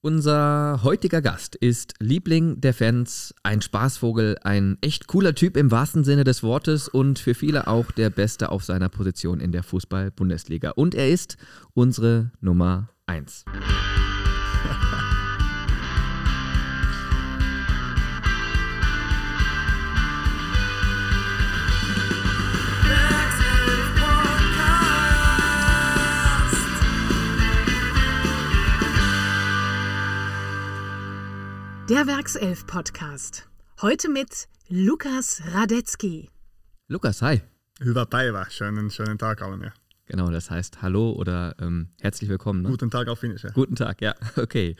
Unser heutiger Gast ist Liebling der Fans, ein Spaßvogel, ein echt cooler Typ im wahrsten Sinne des Wortes und für viele auch der Beste auf seiner Position in der Fußball-Bundesliga. Und er ist unsere Nummer 1. Der Werkself Podcast. Heute mit Lukas Radetzky. Lukas, hi. Hyvää päivää. Schönen, schönen Tag allen. Ja. Genau, das heißt Hallo oder ähm, herzlich willkommen. Ne? Guten Tag auf Finnisch. Ja. Guten Tag, ja, okay.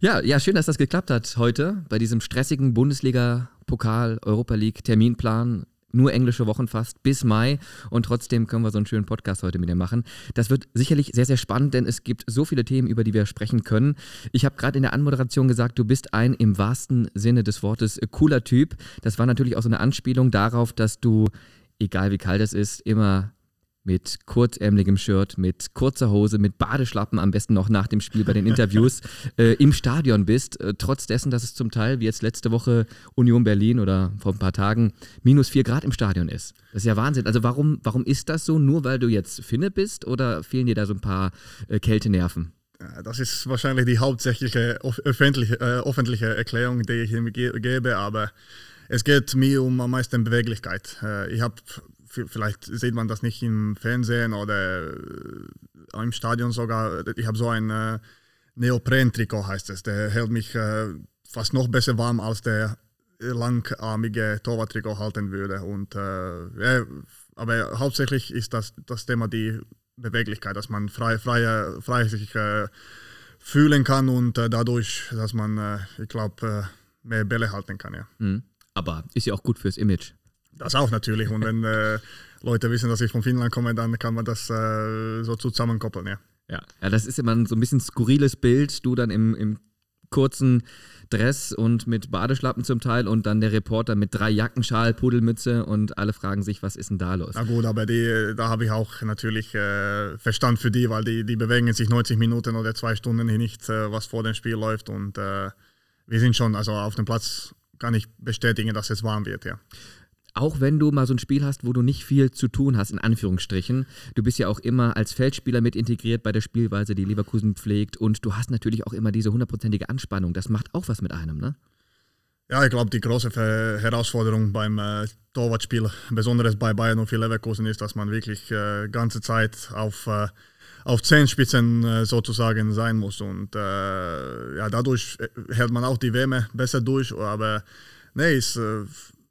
Ja, ja, schön, dass das geklappt hat heute bei diesem stressigen Bundesliga-Pokal, Europa League, Terminplan nur englische Wochen fast bis Mai und trotzdem können wir so einen schönen Podcast heute mit dir machen. Das wird sicherlich sehr, sehr spannend, denn es gibt so viele Themen, über die wir sprechen können. Ich habe gerade in der Anmoderation gesagt, du bist ein im wahrsten Sinne des Wortes cooler Typ. Das war natürlich auch so eine Anspielung darauf, dass du, egal wie kalt es ist, immer mit kurzärmeligem Shirt, mit kurzer Hose, mit Badeschlappen, am besten noch nach dem Spiel bei den Interviews, äh, im Stadion bist, äh, trotz dessen, dass es zum Teil, wie jetzt letzte Woche Union Berlin oder vor ein paar Tagen, minus vier Grad im Stadion ist. Das ist ja Wahnsinn. Also warum, warum ist das so? Nur weil du jetzt Finne bist oder fehlen dir da so ein paar äh, Kältenerven? Das ist wahrscheinlich die hauptsächliche öffentliche, äh, öffentliche Erklärung, die ich ihm gebe, aber es geht mir um am meisten Beweglichkeit. Äh, ich habe vielleicht sieht man das nicht im Fernsehen oder äh, im Stadion sogar. Ich habe so ein äh, Neopren-Trikot, heißt es. Der hält mich äh, fast noch besser warm, als der langarmige Torwart-Trikot halten würde. Und, äh, ja, aber hauptsächlich ist das, das Thema die Beweglichkeit, dass man frei, frei, frei sich äh, fühlen kann und äh, dadurch, dass man, ich glaube, mehr Bälle halten kann. Ja. Mhm. Aber ist ja auch gut fürs Image. Das auch natürlich. Und wenn äh, Leute wissen, dass ich von Finnland komme, dann kann man das äh, so zusammenkoppeln, ja. ja. Ja, das ist immer so ein bisschen skurriles Bild. Du dann im, im kurzen Dress und mit Badeschlappen zum Teil und dann der Reporter mit drei Jacken, Schal, Pudelmütze und alle fragen sich, was ist denn da los? Na gut, aber die, da habe ich auch natürlich äh, Verstand für die, weil die, die bewegen sich 90 Minuten oder zwei Stunden hier nicht, äh, was vor dem Spiel läuft und äh, wir sind schon, also auf dem Platz kann ich bestätigen, dass es warm wird, ja auch wenn du mal so ein Spiel hast, wo du nicht viel zu tun hast, in Anführungsstrichen, du bist ja auch immer als Feldspieler mit integriert bei der Spielweise, die Leverkusen pflegt und du hast natürlich auch immer diese hundertprozentige Anspannung. Das macht auch was mit einem, ne? Ja, ich glaube, die große Herausforderung beim äh, Torwartspiel, besonders bei Bayern und für Leverkusen, ist, dass man wirklich äh, ganze Zeit auf, äh, auf Zehenspitzen äh, sozusagen sein muss. Und äh, ja, dadurch äh, hält man auch die Wärme besser durch. Aber nee, ist äh,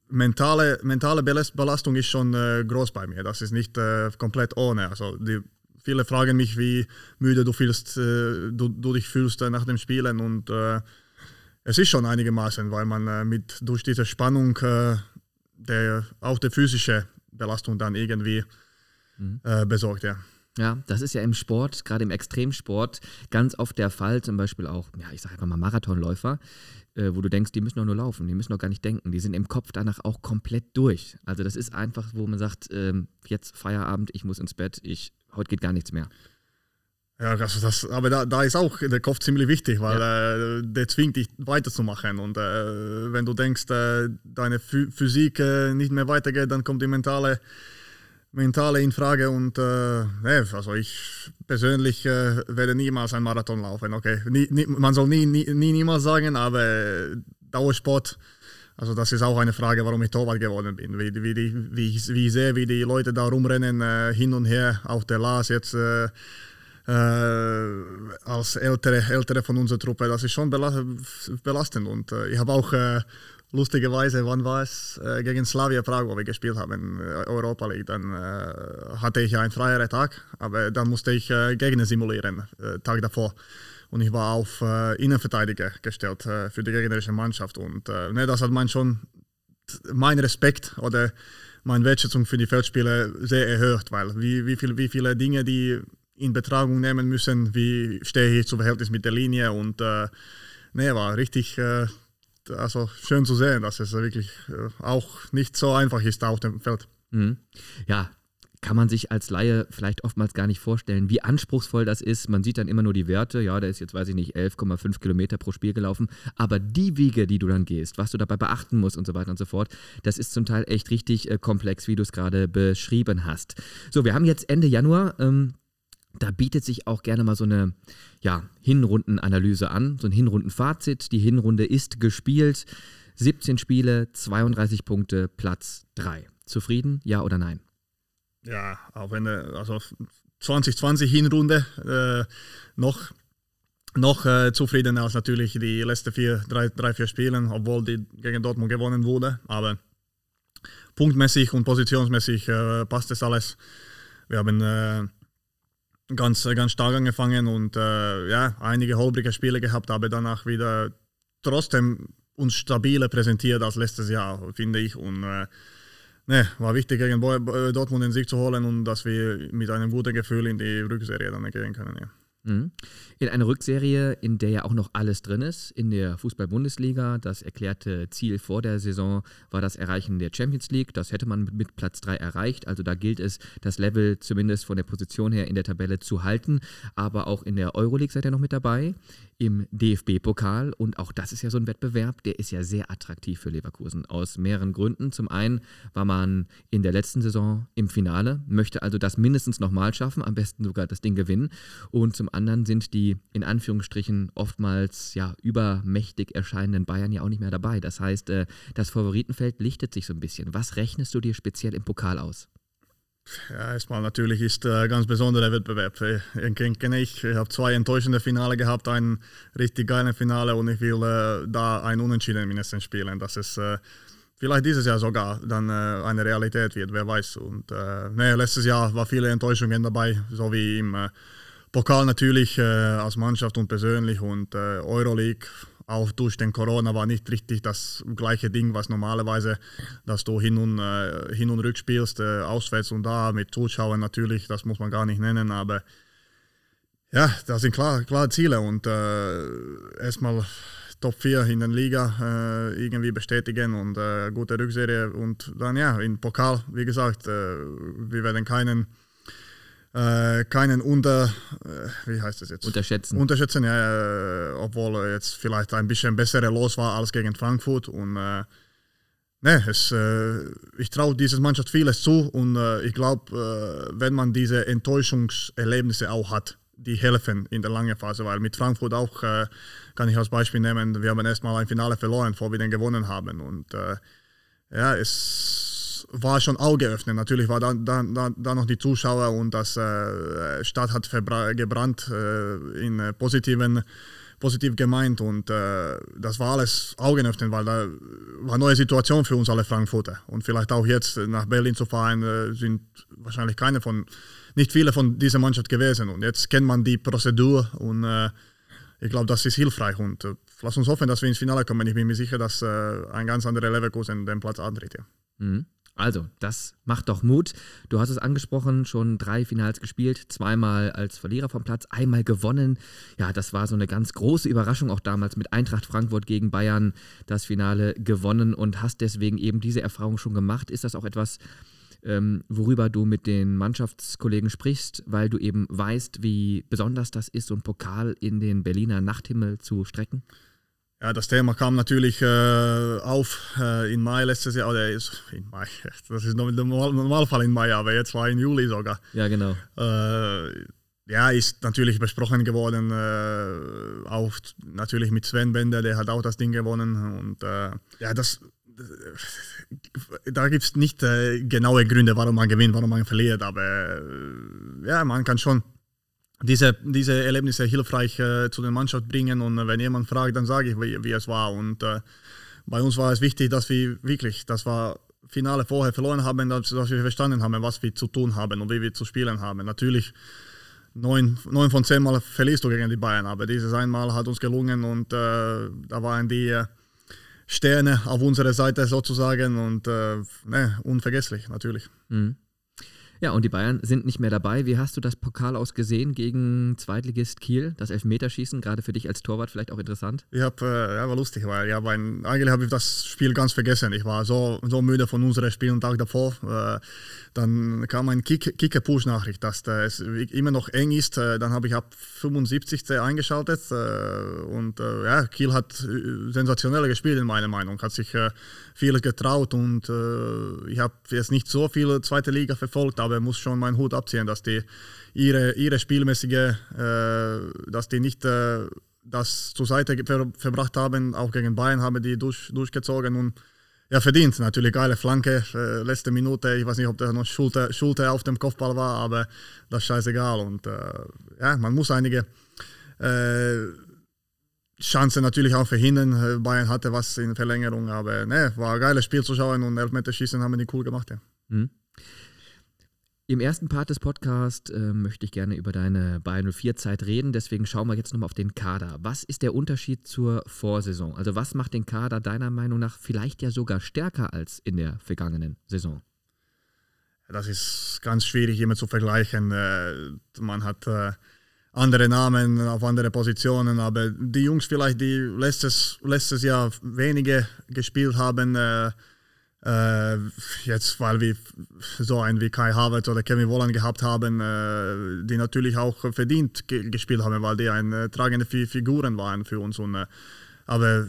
mentale, mentale Belastung ist schon äh, groß bei mir. Das ist nicht äh, komplett ohne. Also die, viele fragen mich, wie müde du, fühlst, äh, du, du, dich fühlst äh, nach dem Spielen. Und äh, es ist schon einigermaßen, weil man äh, mit, durch diese Spannung der, auch die physische Belastung dann irgendwie mhm. besorgt. Ja. Ja, das ist ja im Sport, gerade im Extremsport, ganz oft der Fall. Zum Beispiel auch, ja, ich sage einfach mal Marathonläufer, äh, wo du denkst, die müssen doch nur laufen, die müssen doch gar nicht denken. Die sind im Kopf danach auch komplett durch. Also das ist einfach, wo man sagt, ähm, jetzt Feierabend, ich muss ins Bett, ich, heute geht gar nichts mehr. Ja, also das, aber da, da ist auch der Kopf ziemlich wichtig, weil ja. äh, der zwingt dich weiterzumachen. Und äh, wenn du denkst, äh, deine Physik äh, nicht mehr weitergeht, dann kommt die mentale mentale in Frage und äh, also ich persönlich äh, werde niemals einen Marathon laufen. Okay, nie, nie, man soll nie, nie, nie niemals sagen, aber Dauersport, also das ist auch eine Frage, warum ich Torwart geworden bin. Wie, wie, die, wie, wie ich wie die Leute da rumrennen, äh, hin und her, auch der Lars jetzt äh, als ältere, ältere von unserer Truppe, das ist schon belastend und ich habe auch lustigerweise, wann war es? Äh, gegen Slavia Prag, wo wir gespielt haben, äh, Europa League. Dann äh, hatte ich einen freieren Tag, aber dann musste ich äh, Gegner simulieren, äh, Tag davor. Und ich war auf äh, Innenverteidiger gestellt äh, für die gegnerische Mannschaft. Und ne, das hat man schon mein Respekt oder meine Wertschätzung für die Feldspieler sehr erhöht, weil wie, wie, viel, wie viele Dinge die in Betragung nehmen müssen, wie stehe ich zu Verhältnis mit der Linie und äh, ne, war richtig also schön zu sehen, dass es wirklich äh, auch nicht so einfach ist auf dem Feld. Mhm. Ja, kann man sich als Laie vielleicht oftmals gar nicht vorstellen, wie anspruchsvoll das ist. Man sieht dann immer nur die Werte, ja, der ist jetzt, weiß ich nicht, 11,5 Kilometer pro Spiel gelaufen, aber die Wege, die du dann gehst, was du dabei beachten musst und so weiter und so fort, das ist zum Teil echt richtig äh, komplex, wie du es gerade beschrieben hast. So, wir haben jetzt Ende Januar. Ähm, da bietet sich auch gerne mal so eine ja, Hinrundenanalyse an, so ein Hinrundenfazit. Die Hinrunde ist gespielt. 17 Spiele, 32 Punkte, Platz 3. Zufrieden, ja oder nein? Ja, auch wenn also 2020 Hinrunde äh, noch noch äh, zufriedener als natürlich die letzten vier, drei, drei, vier Spiele, obwohl die gegen Dortmund gewonnen wurde. Aber punktmäßig und positionsmäßig äh, passt das alles. Wir haben äh, ganz, ganz stark angefangen und äh, ja, einige holprige Spiele gehabt, aber danach wieder trotzdem uns stabiler präsentiert als letztes Jahr, finde ich. Und äh, ne, war wichtig, gegen Dortmund den Sieg zu holen und dass wir mit einem guten Gefühl in die Rückserie dann gehen können. Ja. Mhm. In einer Rückserie, in der ja auch noch alles drin ist, in der Fußball-Bundesliga. Das erklärte Ziel vor der Saison war das Erreichen der Champions League. Das hätte man mit Platz 3 erreicht. Also da gilt es, das Level zumindest von der Position her in der Tabelle zu halten. Aber auch in der Euroleague seid ihr noch mit dabei im DFB-Pokal. Und auch das ist ja so ein Wettbewerb, der ist ja sehr attraktiv für Leverkusen. Aus mehreren Gründen. Zum einen war man in der letzten Saison im Finale, möchte also das mindestens nochmal schaffen, am besten sogar das Ding gewinnen. Und zum anderen sind die in Anführungsstrichen oftmals ja übermächtig erscheinenden Bayern ja auch nicht mehr dabei. Das heißt, äh, das Favoritenfeld lichtet sich so ein bisschen. Was rechnest du dir speziell im Pokal aus? Ja, erstmal natürlich ist äh, ganz besonderer Wettbewerb. Ich kenne ich, ich habe zwei enttäuschende Finale gehabt, ein richtig geiles Finale und ich will äh, da ein Unentschieden mindestens spielen, dass es äh, vielleicht dieses Jahr sogar dann äh, eine Realität wird, wer weiß. Und äh, nee, letztes Jahr war viele Enttäuschungen dabei, so wie im äh, Pokal natürlich als Mannschaft und persönlich und Euroleague auch durch den Corona war nicht richtig das gleiche Ding, was normalerweise, dass du hin und, äh, hin und rück spielst, äh, auswärts und da mit Zuschauern natürlich, das muss man gar nicht nennen, aber ja, das sind klar, klare Ziele und äh, erstmal Top 4 in der Liga äh, irgendwie bestätigen und äh, gute Rückserie und dann ja, in Pokal, wie gesagt, äh, wir werden keinen äh, keinen unter, äh, wie heißt das jetzt? Unterschätzen. Unterschätzen, ja, äh, obwohl jetzt vielleicht ein bisschen besserer los war als gegen Frankfurt und äh, ne, es, äh, ich traue dieser Mannschaft vieles zu und äh, ich glaube, wenn man diese Enttäuschungserlebnisse auch hat, die helfen in der langen Phase, weil mit Frankfurt auch kann ich als Beispiel nehmen, wir haben erstmal ein Finale verloren, bevor wir den gewonnen haben und ja, es war schon Auge öffnen. Natürlich war da, da, da, noch die Zuschauer und das äh, Stadt hat gebrannt äh, in äh, positiven positiv gemeint und äh, das war alles Augen öffnen, weil da war eine neue Situation für uns alle Frankfurter und vielleicht auch jetzt nach Berlin zu fahren äh, sind wahrscheinlich keine von nicht viele von dieser Mannschaft gewesen und jetzt kennt man die Prozedur und äh, ich glaube, das ist hilfreich und äh, lass uns hoffen, dass wir ins Finale kommen. Ich bin mir sicher, dass äh, ein ganz anderer Leverkusen den Platz antritt. Ja. Mhm. Also, das macht doch Mut. Du hast es angesprochen, schon drei Finals gespielt, zweimal als Verlierer vom Platz, einmal gewonnen. Ja, das war so eine ganz große Überraschung auch damals mit Eintracht Frankfurt gegen Bayern, das Finale gewonnen und hast deswegen eben diese Erfahrung schon gemacht. Ist das auch etwas, ähm, worüber du mit den Mannschaftskollegen sprichst, weil du eben weißt, wie besonders das ist, so einen Pokal in den Berliner Nachthimmel zu strecken? Ja, das Thema kam natürlich äh, auf äh, in Mai letztes Jahr, oder ist in Mai, das ist der Normalfall in Mai, aber jetzt war in Juli sogar. Ja, genau. Äh, ja, ist natürlich besprochen geworden, äh, auch natürlich mit Sven Bender, der hat auch das Ding gewonnen und äh, ja, das da gibt es nicht äh, genaue Gründe, warum man gewinnt, warum man verliert, aber ja, man kann schon diese, diese Erlebnisse hilfreich äh, zu der Mannschaft bringen. Und äh, wenn jemand fragt, dann sage ich, wie, wie es war. Und äh, bei uns war es wichtig, dass wir wirklich, das war Finale vorher verloren haben, dass, dass, wir verstanden haben, was wir zu tun haben und wie wir zu spielen haben. Natürlich, neun, neun von zehn Mal verlierst du gegen die Bayern, aber dieses einmal hat uns gelungen und äh, da waren die äh, Sterne auf unserer Seite sozusagen und äh, ne, unvergesslich, natürlich. Mhm. Ja, und die Bayern sind nicht mehr dabei. Wie hast du das Pokal ausgesehen gegen Zweitligist Kiel? Das Elfmeterschießen, gerade für dich als Torwart vielleicht auch interessant? Ich habe, äh, ja, war lustig, weil ja, mein, eigentlich habe ich das Spiel ganz vergessen. Ich war so, so müde von unserem Spiel einen Tag davor. Äh, dann kam ein Kick, Kicker-Push-Nachricht, dass äh, es immer noch eng ist. Äh, dann habe ich ab 75. eingeschaltet äh, und äh, ja, Kiel hat sensationell gespielt in meiner Meinung, hat sich vieles getraut und ich habe jetzt nicht so viel zweite Liga verfolgt, aber muss schon meinen Hut abziehen, dass die ihre, ihre spielmäßige, äh, dass die nicht äh, das zur Seite ver verbracht haben, auch gegen Bayern haben die durch, durchgezogen und ja, verdient. Natürlich geile Flanke, äh, letzte Minute. Ich weiß nicht, ob da noch Schulter, Schulter auf dem Kopfball war, aber das ist scheißegal. Und äh, ja, man muss einige äh, Chancen natürlich auch verhindern. Bayern hatte was in Verlängerung, aber ne, war ein geiles Spiel zu schauen und Elfmeterschießen haben die cool gemacht. Ja. Mhm. Im ersten Part des Podcasts äh, möchte ich gerne über deine Bayern 04-Zeit reden. Deswegen schauen wir jetzt nochmal auf den Kader. Was ist der Unterschied zur Vorsaison? Also, was macht den Kader deiner Meinung nach vielleicht ja sogar stärker als in der vergangenen Saison? Das ist ganz schwierig immer zu vergleichen. Äh, man hat äh, andere Namen auf andere Positionen, aber die Jungs vielleicht, die letztes, letztes Jahr wenige gespielt haben, äh, äh, jetzt, weil wir so einen wie Kai Havertz oder Kevin Wolland gehabt haben, äh, die natürlich auch verdient ge gespielt haben, weil die eine äh, tragende Figuren waren für uns. Und, äh, aber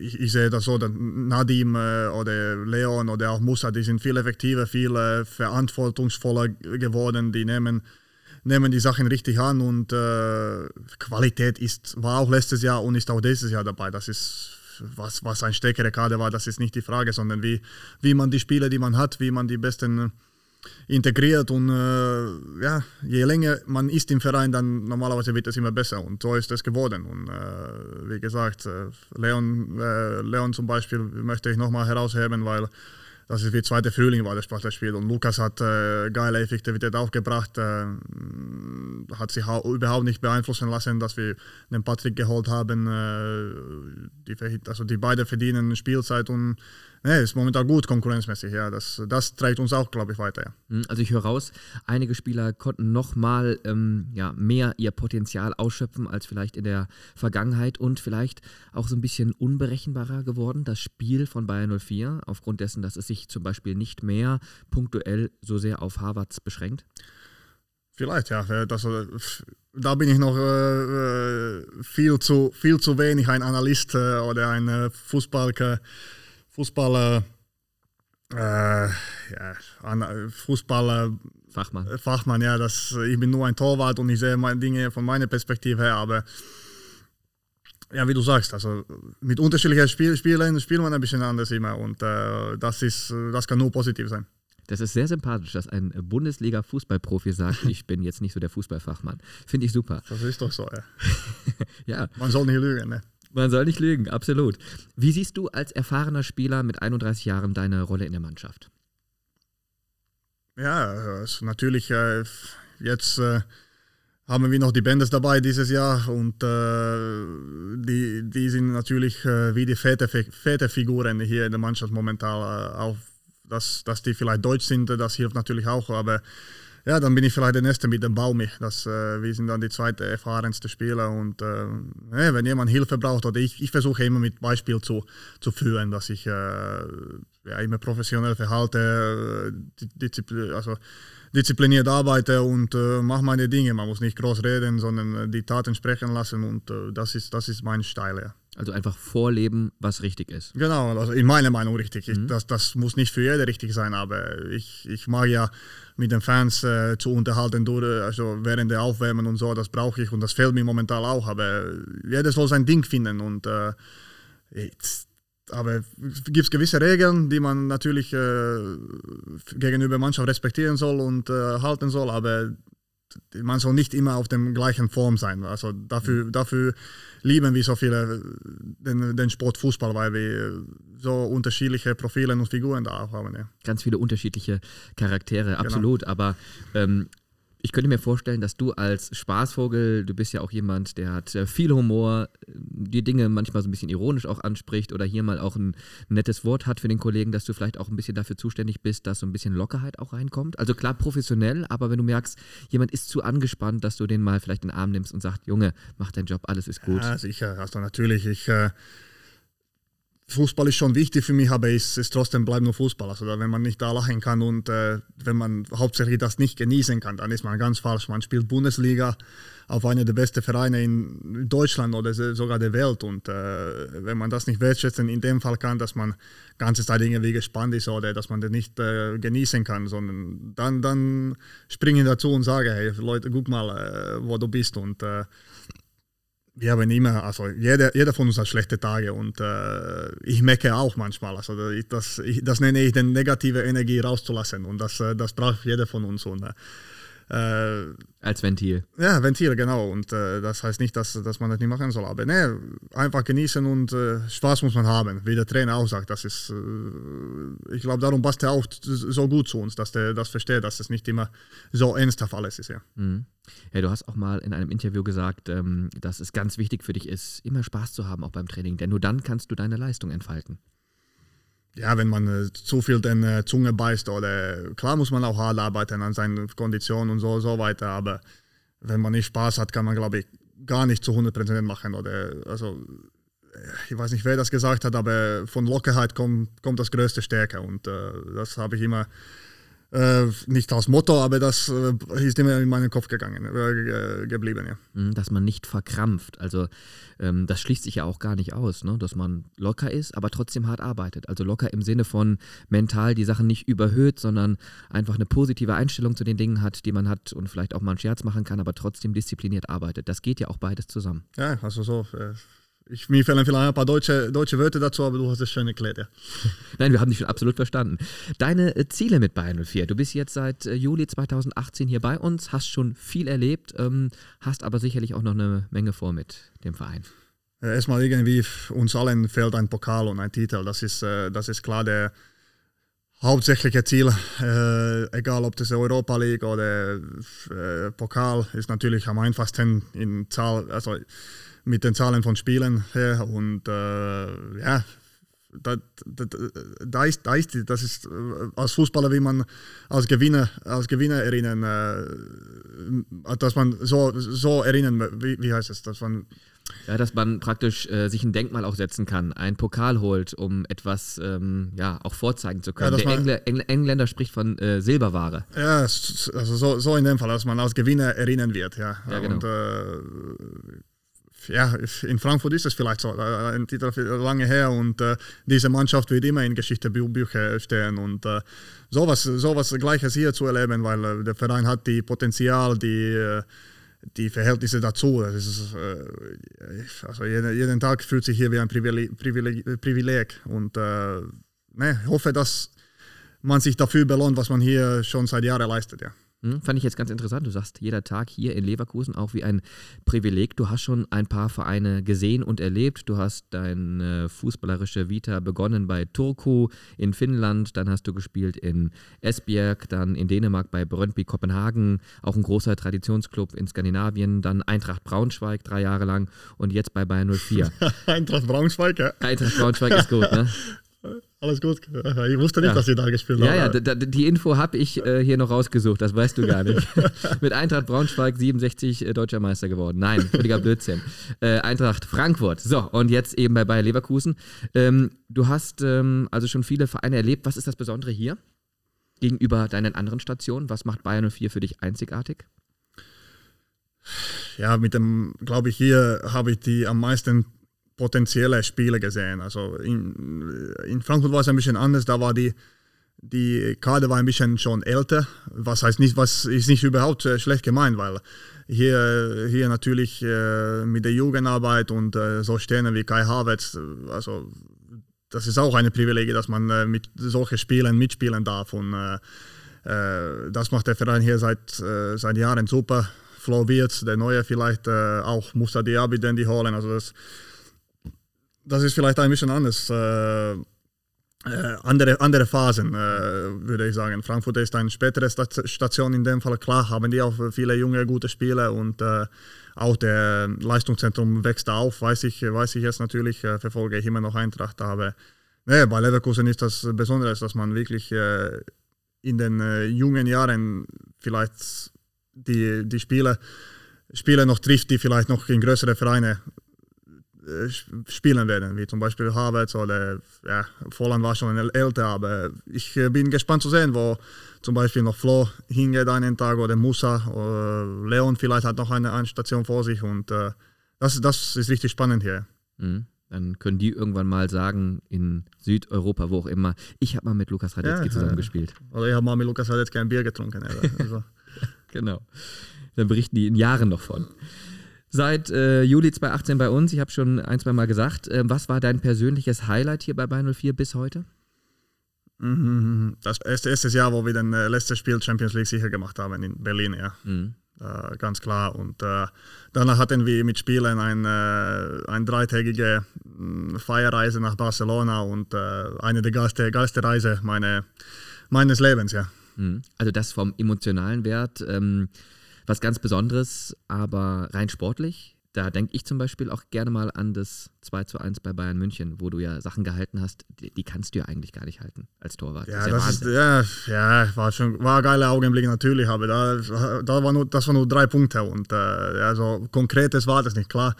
ich, ich, sehe das so, dass Nadim äh, oder Leon oder auch Musa, die sind viel effektiver, viel äh, verantwortungsvoller geworden, die nehmen nehmen die Sachen richtig an und Qualität ist, war auch letztes Jahr und ist auch dieses Jahr dabei. Das ist was, was ein stärkerer Kader war, das ist nicht die Frage, sondern wie, wie man die Spieler, die man hat, wie man die besten integriert und äh, ja, je länger man ist im Verein, dann normalerweise wird es immer besser und so ist es geworden und äh, wie gesagt, äh, Leon, äh, Leon zum Beispiel möchte ich nochmal herausheben, weil das ist wie zweite Frühling war das Spiel und Lukas hat äh, geile Effektivität aufgebracht, äh, hat sich überhaupt nicht beeinflussen lassen, dass wir den Patrick geholt haben. Äh, die, also die beiden verdienen Spielzeit und Nee, ist momentan gut konkurrenzmäßig, ja. Das, das trägt uns auch, glaube ich, weiter, ja. Hm, also ich höre raus, einige Spieler konnten nochmal ähm, ja, mehr ihr Potenzial ausschöpfen als vielleicht in der Vergangenheit und vielleicht auch so ein bisschen unberechenbarer geworden, das Spiel von Bayern 04, aufgrund dessen, dass es sich zum Beispiel nicht mehr punktuell so sehr auf Harvards beschränkt? Vielleicht, ja. Das, äh, da bin ich noch äh, äh, viel, zu, viel zu wenig ein Analyst äh, oder ein äh, Fußballer Fußballer, äh, ja, Fußballer, Fachmann. Fachmann, ja, das, ich bin nur ein Torwart und ich sehe meine Dinge von meiner Perspektive her, aber ja, wie du sagst, also mit unterschiedlichen Spiel, Spielern spielt man ein bisschen anders immer und äh, das, ist, das kann nur positiv sein. Das ist sehr sympathisch, dass ein Bundesliga-Fußballprofi sagt, ich bin jetzt nicht so der Fußballfachmann. Finde ich super. Das ist doch so, ja. ja. Man soll nicht lügen, ne? Man soll nicht lügen, absolut. Wie siehst du als erfahrener Spieler mit 31 Jahren deine Rolle in der Mannschaft? Ja, also natürlich äh, jetzt äh, haben wir noch die Bandes dabei dieses Jahr und äh, die, die sind natürlich äh, wie die Väter, Väterfiguren hier in der Mannschaft momentan. Äh, auch dass, dass die vielleicht deutsch sind, das hilft natürlich auch, aber ja, dann bin ich vielleicht der Nächste mit dem Baumi. Das, äh, wir sind dann die zweite erfahrenste Spieler und äh, ja, wenn jemand Hilfe braucht oder ich, ich versuche immer mit Beispiel zu, zu führen, dass ich äh, ja, immer professionell verhalte, äh, disziplin, also diszipliniert arbeite und äh, mache meine Dinge. Man muss nicht groß reden, sondern äh, die Taten sprechen lassen und das, ist, das ist mein Style. Ja. Also einfach vorleben, was richtig ist. Genau, also in meiner Meinung richtig. Mhm. Ich, das, das muss nicht für jeder richtig sein, aber ich, ich mag ja mit den Fans äh, zu unterhalten, durch, also während der Aufwärmen und so, das brauche ich und das fehlt mir momentan auch. Aber jeder soll sein Ding finden und äh, jetzt, aber es gibt gewisse Regeln, die man natürlich äh, gegenüber Mannschaft respektieren soll und äh, halten soll, aber man soll nicht immer auf der gleichen Form sein. Also dafür, dafür lieben wir so viele den, den Sport Fußball, weil wir so unterschiedliche Profile und Figuren da auch haben. Ja. Ganz viele unterschiedliche Charaktere, genau. absolut. Genau. Aber ähm, ich könnte mir vorstellen, dass du als Spaßvogel, du bist ja auch jemand, der hat äh, viel Humor, die Dinge manchmal so ein bisschen ironisch auch anspricht oder hier mal auch ein nettes Wort hat für den Kollegen, dass du vielleicht auch ein bisschen dafür zuständig bist, dass so ein bisschen Lockerheit auch reinkommt. Also klar professionell, aber wenn du merkst, jemand ist zu angespannt, dass du den mal vielleicht in den Arm nimmst und sagst, Junge, mach deinen Job, alles ist gut. Ja, sicher. Also natürlich, ich äh, Fußball ist schon wichtig für mich, aber es ist trotzdem bleibt nur Fußball. Also wenn man nicht da lachen kann und äh, wenn man hauptsächlich das nicht genießen kann, dann ist man ganz falsch. Man spielt Bundesliga auf einer der besten Vereine in Deutschland oder sogar der Welt und äh, wenn man das nicht wertschätzen in dem Fall kann, dass man ganze Zeit irgendwie gespannt ist oder dass man das nicht äh, genießen kann, sondern dann, dann springe ich dazu und sage, hey Leute, guck mal, äh, wo du bist und äh, wir haben immer, also jeder, jeder von uns hat schlechte Tage und äh, ich mecke auch manchmal. Also das, ich, das nenne ich den negative Energie rauszulassen und das, äh, das braucht jeder von uns. Und, äh, Als Ventil. Ja, Ventil, genau. Und äh, das heißt nicht, dass, dass man das nicht machen soll. Aber ne, einfach genießen und äh, Spaß muss man haben. Wie der Trainer auch sagt, das ist, äh, ich glaube, darum passt er auch so gut zu uns, dass der das versteht, dass es nicht immer so ernsthaft alles ist. Ja. Mhm. Ja, du hast auch mal in einem Interview gesagt, ähm, dass es ganz wichtig für dich ist, immer Spaß zu haben, auch beim Training, denn nur dann kannst du deine Leistung entfalten ja, wenn man äh, zu viel den äh, Zunge beißt oder klar muss man auch hart arbeiten an seinen Konditionen und so, so weiter, aber wenn man nicht Spaß hat, kann man glaube ich gar nicht zu 100% machen oder also äh, ich weiß nicht, wer das gesagt hat, aber von Lockerheit kommt, kommt das größte Stärke und äh, das habe ich immer äh, nicht als Motto, aber das äh, ist immer in meinen Kopf gegangen, äh, geblieben. Ja. Mhm, dass man nicht verkrampft. Also ähm, das schließt sich ja auch gar nicht aus, ne? dass man locker ist, aber trotzdem hart arbeitet. Also locker im Sinne von mental die Sachen nicht überhöht, sondern einfach eine positive Einstellung zu den Dingen hat, die man hat und vielleicht auch mal einen Scherz machen kann, aber trotzdem diszipliniert arbeitet. Das geht ja auch beides zusammen. Ja, also so. Äh ich, mir fehlen vielleicht ein paar deutsche, deutsche Wörter dazu, aber du hast es schön erklärt, ja. Nein, wir haben dich schon absolut verstanden. Deine äh, Ziele mit Bayern 04. Du bist jetzt seit äh, Juli 2018 hier bei uns, hast schon viel erlebt, ähm, hast aber sicherlich auch noch eine Menge vor mit dem Verein. Erstmal irgendwie, uns allen fehlt ein Pokal und ein Titel. Das ist, äh, das ist klar der hauptsächliche Ziel. Äh, egal ob das Europa League oder äh, Pokal, ist natürlich am einfachsten in Zahl. Also, mit den Zahlen von Spielen her. Und äh, ja, da, da, da, ist, da ist, das ist äh, als Fußballer, wie man als Gewinner, als Gewinner erinnern, äh, dass man so, so erinnern, wie, wie heißt es, dass man ja, dass man praktisch äh, sich ein Denkmal auch setzen kann, einen Pokal holt, um etwas ähm, ja, auch vorzeigen zu können. Ja, Der Engl Engl Engländer spricht von äh, Silberware. Ja, also so, so, in dem Fall, dass man als Gewinner erinnern wird. Ja, ja genau. Und, äh, ja, in Frankfurt ist es vielleicht so, ein Titel lange her und äh, diese Mannschaft wird immer in Geschichtebücher stehen und äh, sowas, sowas Gleiches hier zu erleben, weil äh, der Verein hat die Potenzial, die, äh, die Verhältnisse dazu. Ist, äh, also jeden, jeden, Tag fühlt sich hier wie ein Privileg, Privileg, Privileg. und äh, ne, hoffe, dass man sich dafür belohnt, was man hier schon seit Jahren leistet. Ja. Hm, fand ich jetzt ganz interessant. Du sagst, jeder Tag hier in Leverkusen auch wie ein Privileg. Du hast schon ein paar Vereine gesehen und erlebt. Du hast deine fußballerische Vita begonnen bei Turku in Finnland, dann hast du gespielt in Esbjerg, dann in Dänemark bei Brøndby Kopenhagen, auch ein großer Traditionsclub in Skandinavien, dann Eintracht Braunschweig drei Jahre lang und jetzt bei Bayern 04. Eintracht Braunschweig, ja. Eintracht Braunschweig ist gut, ne? Alles gut. Ich wusste nicht, ja. dass ihr da gespielt habt. Ja, ja, die Info habe ich äh, hier noch rausgesucht, das weißt du gar nicht. Mit Eintracht Braunschweig 67 äh, deutscher Meister geworden. Nein, völliger Blödsinn. Äh, Eintracht Frankfurt. So, und jetzt eben bei Bayer Leverkusen. Ähm, du hast ähm, also schon viele Vereine erlebt. Was ist das Besondere hier gegenüber deinen anderen Stationen? Was macht Bayern 04 für dich einzigartig? Ja, mit dem, glaube ich, hier habe ich die am meisten potenzielle Spieler gesehen. Also in, in Frankfurt war es ein bisschen anders, da war die, die Kader war ein bisschen schon älter, was heißt nicht, was ist nicht überhaupt äh, schlecht gemeint, weil hier, hier natürlich äh, mit der Jugendarbeit und äh, so Sterne wie Kai Havertz, also das ist auch eine Privileg, dass man mit solchen Spielen mitspielen darf und das macht der Verein hier seit, seit Jahren super. Flo Wirtz, der Neue vielleicht auch Musa Diaby, den die holen, also das das ist vielleicht ein bisschen anders. Äh, äh, andere, andere Phasen, äh, würde ich sagen. Frankfurt ist eine spätere Station in dem Fall. Klar haben die auch viele junge, gute Spieler und äh, auch der Leistungszentrum wächst auf, weiß ich, weiß ich jetzt natürlich, äh, verfolge ich immer noch Eintracht, aber nee, bei Leverkusen ist das Besondere, dass man wirklich äh, in den äh, jungen Jahren vielleicht die, die Spieler, Spieler noch trifft, die vielleicht noch in größere Vereine spielen werden, wie zum Beispiel Havertz oder ja, Volland war schon älter, aber ich äh, bin gespannt zu sehen, wo zum Beispiel noch Flo hingeht einen Tag oder Musa, oder Leon vielleicht hat noch eine, eine Station vor sich und äh, das, das ist richtig spannend hier. Mhm. Dann können die irgendwann mal sagen, in Südeuropa, wo auch immer, ich habe mal mit Lukas Radetzky ja, zusammengespielt. Oder ich habe mal mit Lukas Radetzky ein Bier getrunken. Also. genau. Dann berichten die in Jahren noch von seit äh, Juli 2018 bei uns. Ich habe schon ein, zwei Mal gesagt. Äh, was war dein persönliches Highlight hier bei Bayern 04 bis heute? Mhm. Das erste, erste Jahr, wo wir dann äh, letztes Spiel Champions League sicher gemacht haben in Berlin, ja. Mhm. Äh, ganz klar. Und äh, danach hatten wir mit Spielen eine, äh, eine dreitägige mm, Feierreise nach Barcelona und äh, eine der geilsten geilste Reise meine, meines Lebens, ja. Mhm. Also das vom emotionalen Wert. Ähm, was ganz Besonderes, aber rein sportlich. Da denke ich zum Beispiel auch gerne mal an das 2 zu 1 bei Bayern München, wo du ja Sachen gehalten hast, die, die kannst du ja eigentlich gar nicht halten als Torwart. Ja, das ist, ja, ist, ja, ja, war schon war ein geiler Augenblick natürlich, aber da, da war nur, das waren nur drei Punkte und äh, also konkretes war das nicht klar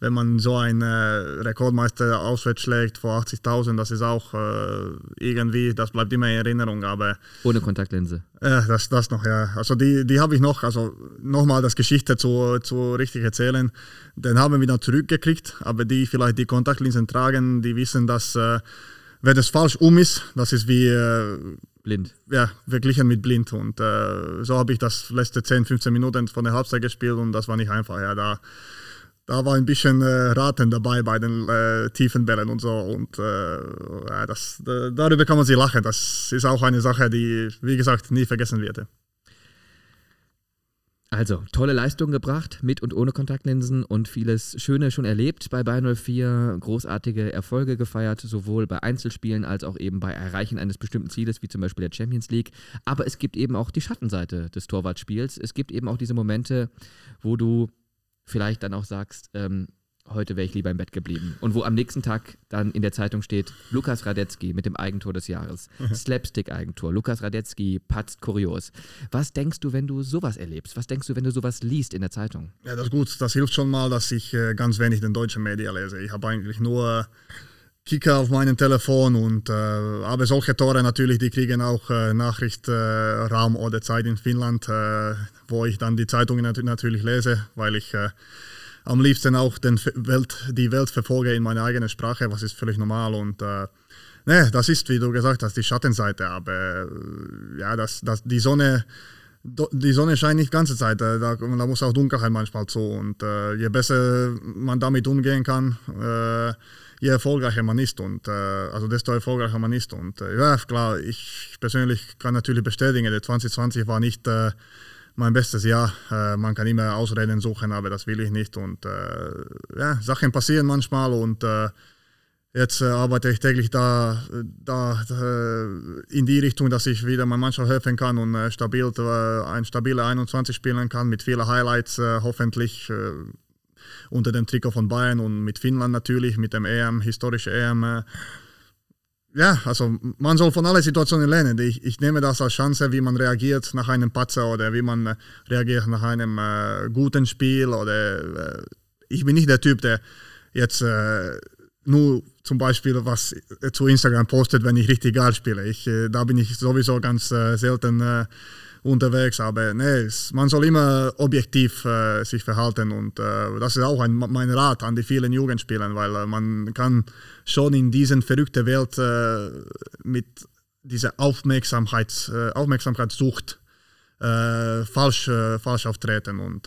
wenn man so einen äh, Rekordmeister auswärts schlägt vor 80.000, das ist auch äh, irgendwie, das bleibt immer in Erinnerung. Aber ohne Kontaktlinse. Ja, äh, das, das noch, ja. Also die, die habe ich noch, also nochmal das Geschichte zu, zu richtig erzählen. Den haben wir dann zurückgekriegt, aber die vielleicht die Kontaktlinsen tragen, die wissen, dass äh, wenn es falsch um ist, das ist wie äh, blind. Ja, verglichen mit blind. Und äh, so habe ich das letzte 10, 15 Minuten von der Halbzeit gespielt und das war nicht einfach. Ja, da da war ein bisschen äh, Raten dabei bei den äh, tiefen Bällen und so. Und äh, das, darüber kann man sich lachen. Das ist auch eine Sache, die, wie gesagt, nie vergessen wird. Also, tolle Leistung gebracht, mit und ohne Kontaktlinsen und vieles Schöne schon erlebt bei Bayern 04. Großartige Erfolge gefeiert, sowohl bei Einzelspielen als auch eben bei Erreichen eines bestimmten Zieles, wie zum Beispiel der Champions League. Aber es gibt eben auch die Schattenseite des Torwartspiels. Es gibt eben auch diese Momente, wo du vielleicht dann auch sagst, ähm, heute wäre ich lieber im Bett geblieben. Und wo am nächsten Tag dann in der Zeitung steht, Lukas Radetzky mit dem Eigentor des Jahres. Slapstick-Eigentor. Lukas Radetzky patzt kurios. Was denkst du, wenn du sowas erlebst? Was denkst du, wenn du sowas liest in der Zeitung? Ja, das ist gut. Das hilft schon mal, dass ich äh, ganz wenig den deutschen Medien lese. Ich habe eigentlich nur Kicker auf meinem Telefon und äh, aber solche Tore natürlich, die kriegen auch äh, Nachrichtenraum äh, oder Zeit in Finnland, äh, wo ich dann die Zeitungen nat natürlich lese, weil ich äh, am liebsten auch den Welt, die Welt verfolge in meiner eigenen Sprache, was ist völlig normal und äh, ne, das ist, wie du gesagt hast, die Schattenseite, aber ja, das, das, die Sonne die Sonne scheint nicht die ganze Zeit, da, da muss auch Dunkelheit manchmal zu und je besser man damit umgehen kann, je erfolgreicher man ist und äh, also desto erfolgreicher man ist. Und äh, ja, klar, ich persönlich kann natürlich bestätigen, der 2020 war nicht äh, mein bestes Jahr. Äh, man kann immer Ausreden suchen, aber das will ich nicht. Und äh, ja, Sachen passieren manchmal und äh, jetzt arbeite ich täglich da, da in die Richtung, dass ich wieder meiner Mannschaft helfen kann und stabil, ein stabiler 21 spielen kann mit vielen Highlights hoffentlich unter dem Trikot von Bayern und mit Finnland natürlich, mit dem EM, historischen EM. Äh, ja, also man soll von allen Situationen lernen. Ich, ich nehme das als Chance, wie man reagiert nach einem Patzer oder wie man äh, reagiert nach einem äh, guten Spiel. Oder äh, ich bin nicht der Typ, der jetzt äh, nur zum Beispiel was zu Instagram postet, wenn ich richtig geil spiele. Ich, äh, da bin ich sowieso ganz selten unterwegs. Aber nee, man soll immer objektiv äh, sich verhalten und äh, das ist auch ein, mein Rat an die vielen Jugendspieler, weil äh, man kann schon in diesen verrückten Welt äh, mit dieser Aufmerksamkeit, äh, Aufmerksamkeitssucht äh, falsch, falsch auftreten und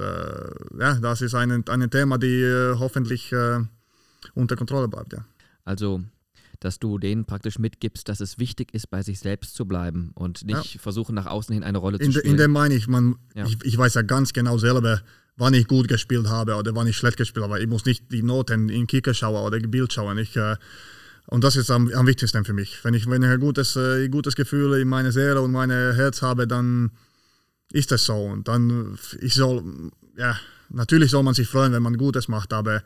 ja, das ist ein, ein Thema, die hoffentlich unter Kontrolle bleibt. Ja. Also dass du denen praktisch mitgibst, dass es wichtig ist, bei sich selbst zu bleiben und nicht ja. versuchen, nach außen hin eine Rolle in zu spielen. In dem meine ich, man, ja. ich, ich weiß ja ganz genau selber, wann ich gut gespielt habe oder wann ich schlecht gespielt habe. Ich muss nicht die Noten in Kicker schauen oder Bild schauen. Ich, äh, Und das ist am, am wichtigsten für mich. Wenn ich, wenn ich ein gutes, äh, gutes Gefühl in meiner Seele und meinem Herz habe, dann ist das so. Und dann, ich soll, ja, natürlich soll man sich freuen, wenn man Gutes macht, aber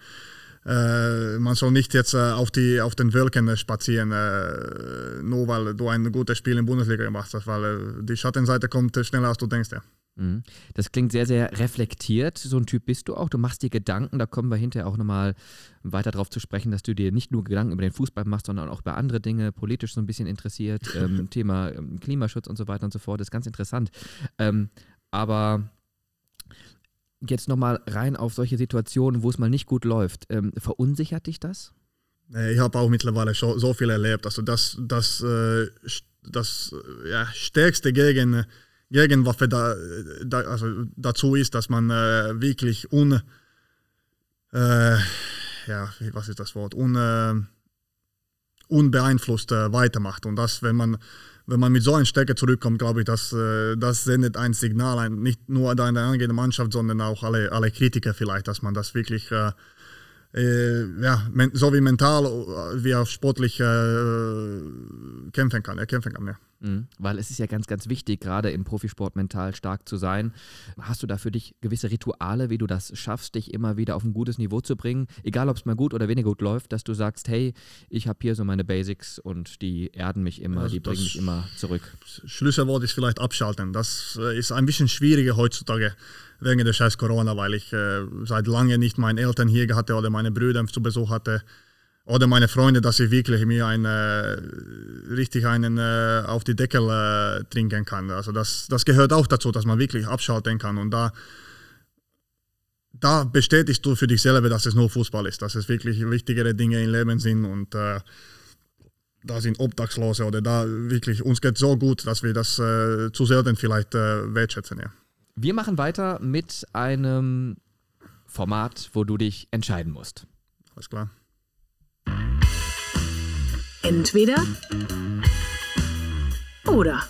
äh, man soll nicht jetzt äh, auf, die, auf den Wolken spazieren, äh, nur weil du ein gutes Spiel in der Bundesliga gemacht hast, weil äh, die Schattenseite kommt schneller als du denkst. Ja. Mhm. Das klingt sehr, sehr reflektiert. So ein Typ bist du auch. Du machst dir Gedanken. Da kommen wir hinterher auch nochmal weiter darauf zu sprechen, dass du dir nicht nur Gedanken über den Fußball machst, sondern auch über andere Dinge, politisch so ein bisschen interessiert. Ähm, Thema ähm, Klimaschutz und so weiter und so fort. Das ist ganz interessant. Ähm, aber jetzt nochmal rein auf solche Situationen, wo es mal nicht gut läuft. Ähm, verunsichert dich das? Ich habe auch mittlerweile so, so, viel erlebt. Also das, das, äh, das ja, stärkste gegen Gegenwaffe da, da, also dazu ist, dass man äh, wirklich un, äh, ja, was ist das Wort, un, äh, unbeeinflusst äh, weitermacht. Und das, wenn man, wenn man mit so einer Stärke zurückkommt, glaube ich, das, äh, das sendet ein Signal, ein, nicht nur an der angehenden Mannschaft, sondern auch alle, alle Kritiker vielleicht, dass man das wirklich äh, äh, ja, so wie mental äh, wie auch sportlich äh, kämpfen kann. Er kämpfen kann ja. Mhm, weil es ist ja ganz, ganz wichtig, gerade im Profisport mental stark zu sein. Hast du da für dich gewisse Rituale, wie du das schaffst, dich immer wieder auf ein gutes Niveau zu bringen? Egal, ob es mal gut oder weniger gut läuft, dass du sagst, hey, ich habe hier so meine Basics und die erden mich immer, also die bringen mich immer zurück. Schlüsselwort ist vielleicht abschalten. Das äh, ist ein bisschen schwieriger heutzutage wegen der scheiß Corona, weil ich äh, seit lange nicht meine Eltern hier hatte oder meine Brüder zu Besuch hatte oder meine Freunde, dass ich wirklich mir einen, äh, richtig einen äh, auf die Deckel äh, trinken kann. Also das, das gehört auch dazu, dass man wirklich abschalten kann und da da bestätigst du für dich selber, dass es nur Fußball ist, dass es wirklich wichtigere Dinge im Leben sind und äh, da sind Obdachlose oder da wirklich, uns geht so gut, dass wir das äh, zu selten vielleicht wertschätzen. Ja. Wir machen weiter mit einem Format, wo du dich entscheiden musst. Alles klar. Entweder oder.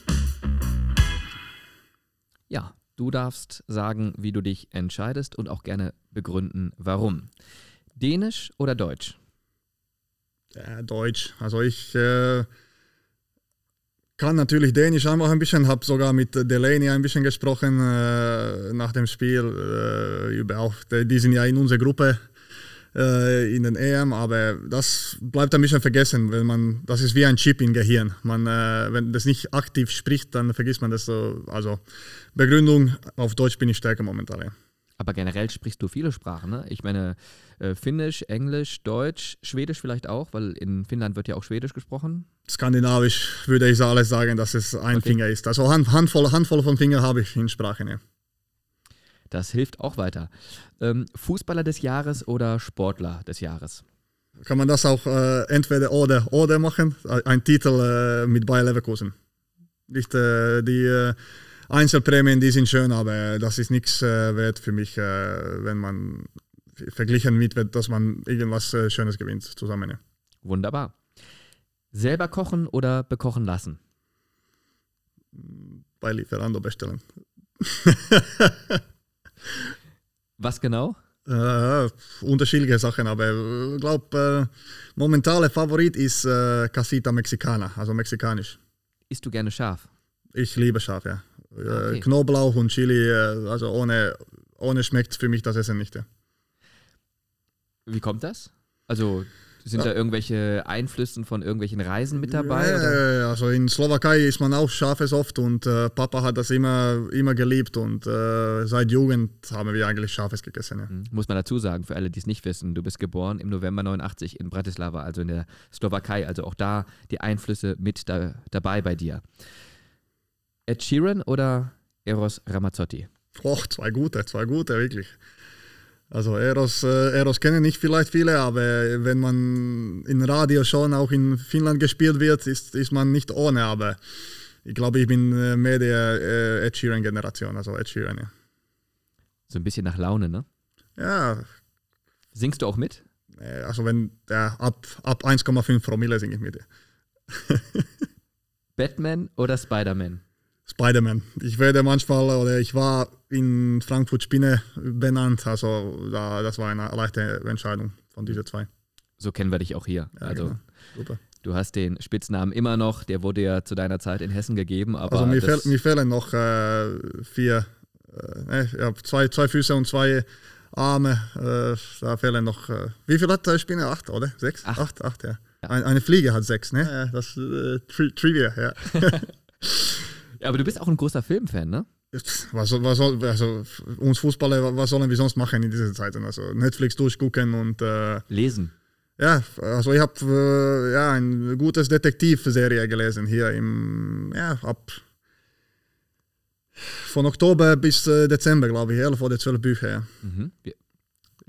Ja, du darfst sagen, wie du dich entscheidest und auch gerne begründen, warum. Dänisch oder Deutsch? Ja, Deutsch. Also ich äh, kann natürlich Dänisch einfach ein bisschen, habe sogar mit Delaney ein bisschen gesprochen äh, nach dem Spiel äh, über auch, die sind ja in unserer Gruppe äh, in den EM, aber das bleibt ein bisschen vergessen, wenn man, das ist wie ein Chip im Gehirn. Man, äh, wenn das nicht aktiv spricht, dann vergisst man das so. Also Begründung, auf Deutsch bin ich stärker momentan. Ja. Aber generell sprichst du viele Sprachen, ne? Ich meine, äh, Finnisch, Englisch, Deutsch, Schwedisch vielleicht auch, weil in Finnland wird ja auch Schwedisch gesprochen. Skandinavisch würde ich alles sagen, dass es ein okay. Finger ist. Also Hand, Handvoll, Handvoll von Fingern habe ich in Sprachen, ja. Das hilft auch weiter. Ähm, Fußballer des Jahres oder Sportler des Jahres? Kann man das auch äh, entweder oder oder machen? Ein Titel äh, mit Bayer Leverkusen. Nicht äh, die äh, Einzelprämien, die sind schön, aber das ist nichts äh, wert für mich, äh, wenn man verglichen wird, dass man irgendwas Schönes gewinnt zusammen. Ja. Wunderbar. Selber kochen oder bekochen lassen? Bei Lieferando bestellen. Was genau? Äh, unterschiedliche Sachen, aber ich glaube, äh, momentaner Favorit ist äh, Casita Mexicana, also mexikanisch. Isst du gerne scharf? Ich liebe scharf, ja. Äh, okay. Knoblauch und Chili, äh, also ohne, ohne schmeckt für mich das Essen nicht. Ja. Wie kommt das? Also sind da irgendwelche Einflüsse von irgendwelchen Reisen mit dabei? Ja, also in Slowakei ist man auch scharfes oft und äh, Papa hat das immer, immer geliebt und äh, seit Jugend haben wir eigentlich scharfes gegessen. Ja. Mhm. Muss man dazu sagen, für alle, die es nicht wissen, du bist geboren im November 89 in Bratislava, also in der Slowakei, also auch da die Einflüsse mit da, dabei bei dir. Ed Sheeran oder Eros Ramazzotti? Och, zwei gute, zwei gute, wirklich. Also Eros, äh, Eros kennen nicht vielleicht viele, aber wenn man in Radio schon auch in Finnland gespielt wird, ist, ist man nicht ohne. Aber ich glaube, ich bin äh, mehr der äh, Ed Sheeran-Generation, also Ed Sheeran, ja. So ein bisschen nach Laune, ne? Ja. Singst du auch mit? Also wenn ja, ab, ab 1,5 Promille singe ich mit. Batman oder Spider-Man? Spider-Man. Ich werde manchmal oder ich war in Frankfurt Spinne benannt, also da, das war eine leichte Entscheidung von diesen zwei. So kennen wir dich auch hier. Ja, also genau. Super. Du hast den Spitznamen immer noch, der wurde ja zu deiner Zeit in Hessen gegeben. Aber Also mir, fehl, mir fehlen noch äh, vier, äh, ne, ich hab zwei, zwei Füße und zwei Arme. Äh, da fehlen noch, äh, wie viel hat der Spinne? Acht, oder? Sechs? Acht. Acht, acht ja. Ein, eine Fliege hat sechs, ne? Ja, das äh, Tri Trivia, ja. ja, aber du bist auch ein großer Filmfan, ne? was, was soll, also uns Fußballer, was sollen wir sonst machen in diesen Zeiten? Also Netflix durchgucken und äh, Lesen. ja, also ich habe äh, ja ein gutes Detektivserie gelesen hier im ja ab von Oktober bis äh, Dezember, glaube ich, elf oder zwölf Bücher. Ja. Mhm.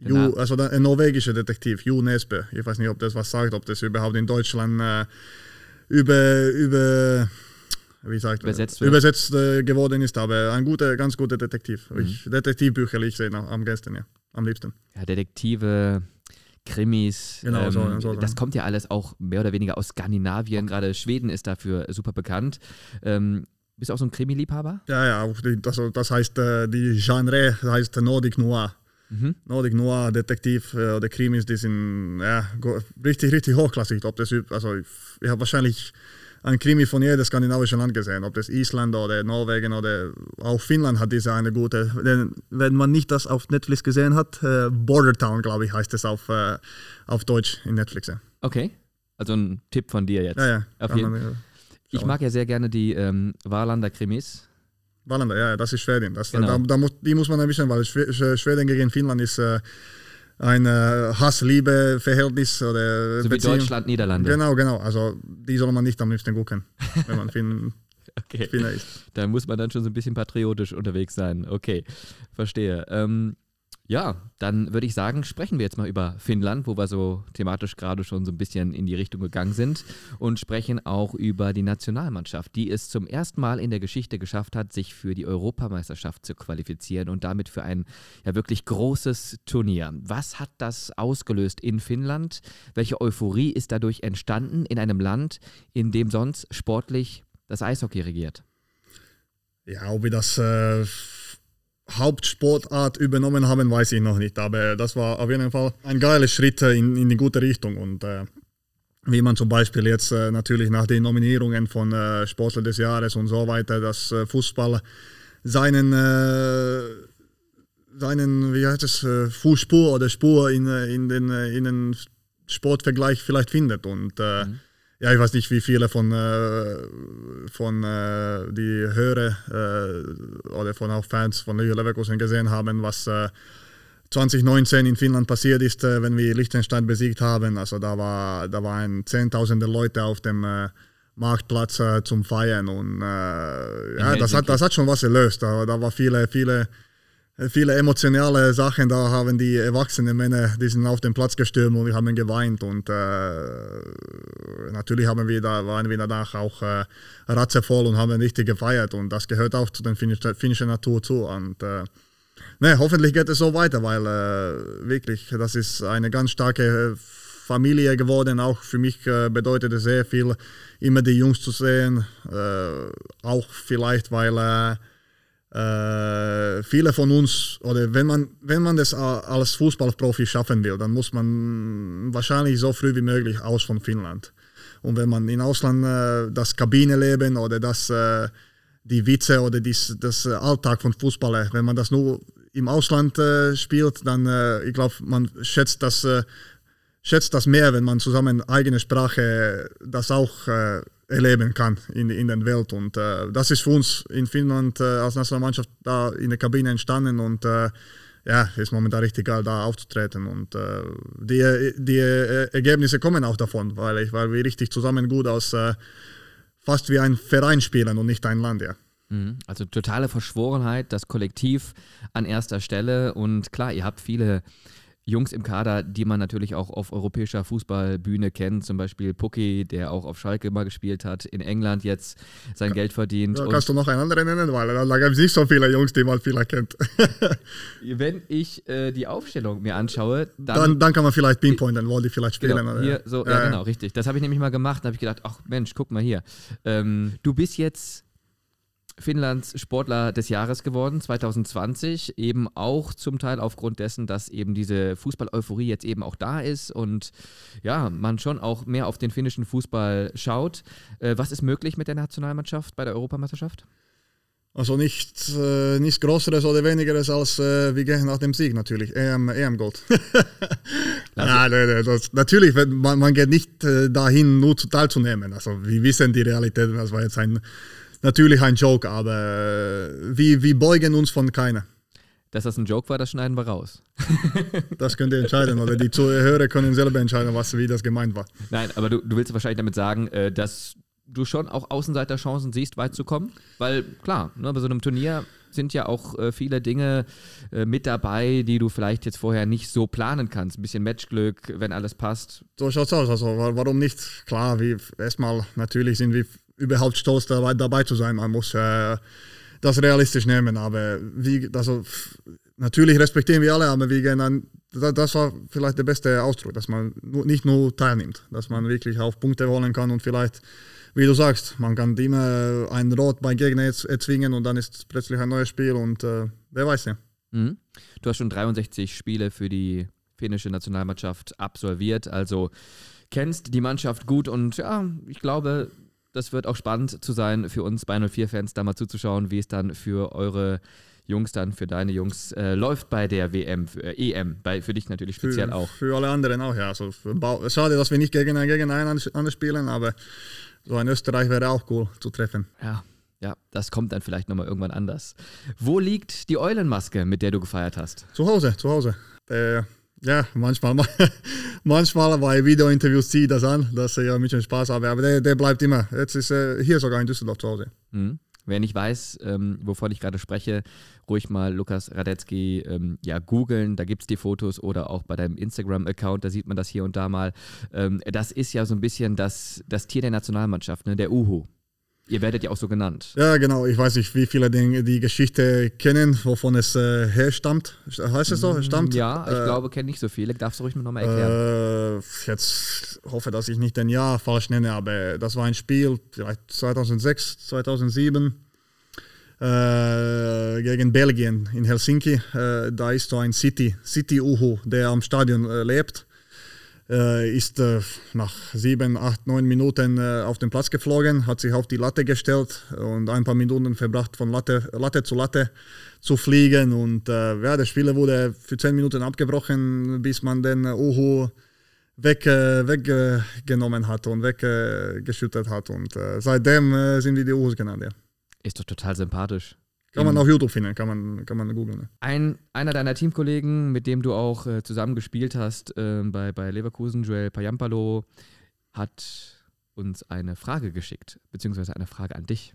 Ju, also ein norwegischer Detektiv, Jo Nesbø. Ich weiß nicht, ob das was sagt, ob das überhaupt in Deutschland äh, über, über wie sagt Übersetzt wird. übersetzt äh, geworden ist, aber ein guter, ganz guter Detektiv. Mhm. Ich, Detektivbücher ich am besten, ja, am liebsten. ja, Detektive, Krimis. Genau, ähm, so- so, das ja. kommt ja alles auch mehr oder weniger aus Skandinavien. Gerade Schweden ist dafür super bekannt. Ähm, bist du auch so ein Krimi-Liebhaber? Ja, ja, das, das heißt, äh, die Genre heißt Nordic Noir. Mhm. Nordic Noir, Detektiv äh, oder Krimis, die sind ja, richtig, richtig hochklassig. Ob das, also ich, ich habe wahrscheinlich ein Krimi von jedem skandinavischen Land gesehen, ob das Island oder Norwegen oder auch Finnland hat diese eine gute. Denn wenn man nicht das auf Netflix gesehen hat, äh, Border Town, glaube ich, heißt es auf, äh, auf Deutsch in Netflix. Ja, Okay. Also ein Tipp von dir jetzt. ja. ja Auf jeden- man, äh, Ich mag ja sehr gerne die ähm, Wahlander Krimis. Wallander, ja, das ist Schweden. Das, Genau. da, da muss, die muss man ein bisschen, weil Schwe- Sch- Schweden gegen Finnland ist äh, ein Hass-Liebe-Verhältnis oder So wie. Deutschland, Niederlande. Genau, genau. Also die soll man nicht am liebsten gucken, wenn man Finn, Okay. Finner ist. Da muss man dann schon so ein bisschen patriotisch unterwegs sein. Okay, verstehe. Ähm, ja, dann würde ich sagen, sprechen wir jetzt mal über Finnland, wo wir so thematisch gerade schon so ein bisschen in die Richtung gegangen sind und sprechen auch über die Nationalmannschaft, die es zum ersten Mal in der Geschichte geschafft hat, sich für die Europameisterschaft zu qualifizieren und damit für ein ja wirklich großes Turnier. Was hat das ausgelöst in Finnland? Welche Euphorie ist dadurch entstanden in einem Land, in dem sonst sportlich das Eishockey regiert? Ja, ob wir das äh, Hauptsportart übernommen haben, weiß ich noch nicht. Aber das war auf jeden Fall ein geiler Schritt äh, in, in die gute Richtung. Und äh, wie man zum Beispiel jetzt äh, natürlich nach den Nominierungen von äh, Sportler des Jahres und so weiter, dass äh, Fußball seinen, äh, seinen wie heißt es, äh, Fußspur oder Spur in, in, den, in den Sportvergleich vielleicht findet. Und äh, ja, ich weiß nicht, wie viele von, äh, von äh, die Hörer äh, oder von auch Fans von Leo Leverkusen gesehen haben, was äh, 2019 in Finnland passiert ist, äh, wenn wir Liechtenstein besiegt haben. Also da war da waren zehntausende Leute auf dem äh, Marktplatz äh, zum Feiern und ja, das hat, das hat schon was erlöst. Da, da war viele, viele viele emotionale Sachen, da haben die erwachsenen Männer, die sind auf den Platz gestürmt und wir haben geweint und äh, natürlich haben wir da, waren wir danach auch äh, ratzevoll und haben richtig gefeiert und das gehört auch zu der finnischen, finnischen Natur zu und äh, ne, hoffentlich geht es so weiter, weil äh, wirklich, das ist eine ganz starke Familie geworden, auch für mich äh, bedeutet es sehr viel, immer die Jungs zu sehen, äh, auch vielleicht, weil äh, viele von uns, oder wenn man, wenn man das als Fußballprofi schaffen will, dann muss man wahrscheinlich so früh wie möglich aus von Finnland. Und wenn man in Ausland äh, das Kabinenleben oder das, äh, die Witze oder dies, das Alltag von Fußballer, wenn man das nur im Ausland äh, spielt, dann, ich glaube, man schätzt das, schätzt das mehr, wenn man zusammen eigene Sprache das auch erleben kann in, in der Welt. Und äh, das ist für uns in Finnland äh, als Nationalmannschaft da in der Kabine entstanden und äh, ja, ist momentan richtig geil, da aufzutreten. Und äh, die, die äh, Ergebnisse kommen auch davon, weil, ich, weil wir richtig zusammen gut aus äh, fast wie ein Verein spielen und nicht ein Land, ja. Mhm. Also totale Verschworenheit, das Kollektiv an erster Stelle und klar, ihr habt viele Jungs im Kader, die man natürlich auch auf europäischer Fußballbühne kennt, zum Beispiel Pucki, der auch auf Schalke mal gespielt hat, in England jetzt sein Geld verdient. Und kannst du noch einen anderen nennen, weil da gibt es nicht so viele Jungs, die man vielleicht kennt. wenn ich äh, die Aufstellung mir anschaue, dann, Dann, dann kann man vielleicht pinpointen, wo die vielleicht spielen. Genau, hier, so, ja, Ja, ja. genau, richtig. Das habe ich nämlich mal gemacht. Da habe ich gedacht, ach Mensch, guck mal hier. Ähm, du bist jetzt Finnlands Sportler des Jahres geworden, 2020, eben auch zum Teil aufgrund dessen, dass eben diese Fußball-Euphorie jetzt eben auch da ist und ja, man schon auch mehr auf den finnischen Fußball schaut. Äh, was ist möglich mit der Nationalmannschaft bei der Europameisterschaft? Also nicht, äh, nichts Größeres oder Wenigeres als äh, wir gehen nach dem Sieg natürlich. EM, EM Gold. nein, nein, nein, das, natürlich, man, man geht nicht äh, dahin, nur teilzunehmen. Also wir wissen die Realität, das war jetzt ein, natürlich ein Joke, aber äh, wir, wir beugen uns von keiner. Dass das ein Joke war, das schneiden wir raus. das könnt ihr entscheiden oder die Zuhörer können selber entscheiden, was, wie das gemeint war. Nein, aber du, du willst wahrscheinlich damit sagen, äh, dass du schon auch Außenseiterchancen siehst, weit zu kommen? Weil klar, ne, bei so einem Turnier sind ja auch äh, viele Dinge äh, mit dabei, die du vielleicht jetzt vorher nicht so planen kannst. Ein bisschen Matchglück, wenn alles passt. So schaut's aus. Also warum nicht? Klar, wie erstmal natürlich sind wir überhaupt stolz dabei, dabei zu sein. Man muss äh, das realistisch nehmen. Aber wie, also natürlich respektieren wir alle, aber wir gehen dann, das war vielleicht der beste Ausdruck, dass man nicht nur teilnimmt, dass man wirklich auf Punkte holen kann und vielleicht wie du sagst, man kann immer ein Rot bei Gegner erzwingen und dann ist plötzlich ein neues Spiel und äh, wer weiß ja. Mhm. Du hast schon 63 Spiele für die finnische Nationalmannschaft absolviert, also kennst die Mannschaft gut und ja, ich glaube, das wird auch spannend zu sein für uns bei 04-Fans, da mal zuzuschauen, wie es dann für eure Jungs dann, für deine Jungs äh, läuft bei der WM, für, äh, EM, bei, für dich natürlich speziell für, auch. Für alle anderen auch, ja. Also schade, dass wir nicht gegen, gegen einen spielen, aber so ein Österreich wäre auch cool zu treffen. Ja, ja, das kommt dann vielleicht nochmal irgendwann anders. Wo liegt die Eulenmaske, mit der du gefeiert hast? Zu Hause, zu Hause. Äh, ja, manchmal, manchmal bei Videointerviews ziehe ich das an, dass ich ein bisschen Spaß habe, aber der, der bleibt immer. Jetzt ist er hier sogar in Düsseldorf zu Hause. Mhm. Wer nicht weiß, ähm, wovon ich gerade spreche, ruhig mal Lukas Radetzky ähm, ja, googeln. Da gibt es die Fotos oder auch bei deinem Instagram-Account, da sieht man das hier und da mal. Ähm, das ist ja so ein bisschen das, das Tier der Nationalmannschaft, ne? der Uhu. Ihr werdet ja auch so genannt. Ja, genau. Ich weiß nicht, wie viele die, die Geschichte kennen, wovon es äh, herstammt. Heißt es so? Mm, stammt? Ja, ich äh, glaube, kenne nicht so viele. Darfst du ruhig noch mal erklären? Äh, jetzt hoffe, dass ich nicht den Jahr falsch nenne, aber das war ein Spiel, vielleicht 2006, 2007 äh, gegen Belgien in Helsinki. Äh, da ist so ein City, City Uhu, der am Stadion äh, lebt ist äh, nach sieben, acht, neun Minuten äh, auf den Platz geflogen, hat sich auf die Latte gestellt und ein paar Minuten verbracht, von Latte, Latte zu Latte zu fliegen. Und ja, das Spiel wurde für zehn Minuten abgebrochen, bis man den Uhu weg, weggenommen hat und weggeschüttet hat. Und seitdem sind wir die Uhus genannt. Ja. Ist doch total sympathisch. Kann man auf YouTube finden, kann man, kann man googeln. Ne? Ein, einer deiner Teamkollegen, mit dem du auch äh, zusammen gespielt hast äh, bei, bei Leverkusen, Joel Payampalo, hat uns eine Frage geschickt, beziehungsweise eine Frage an dich.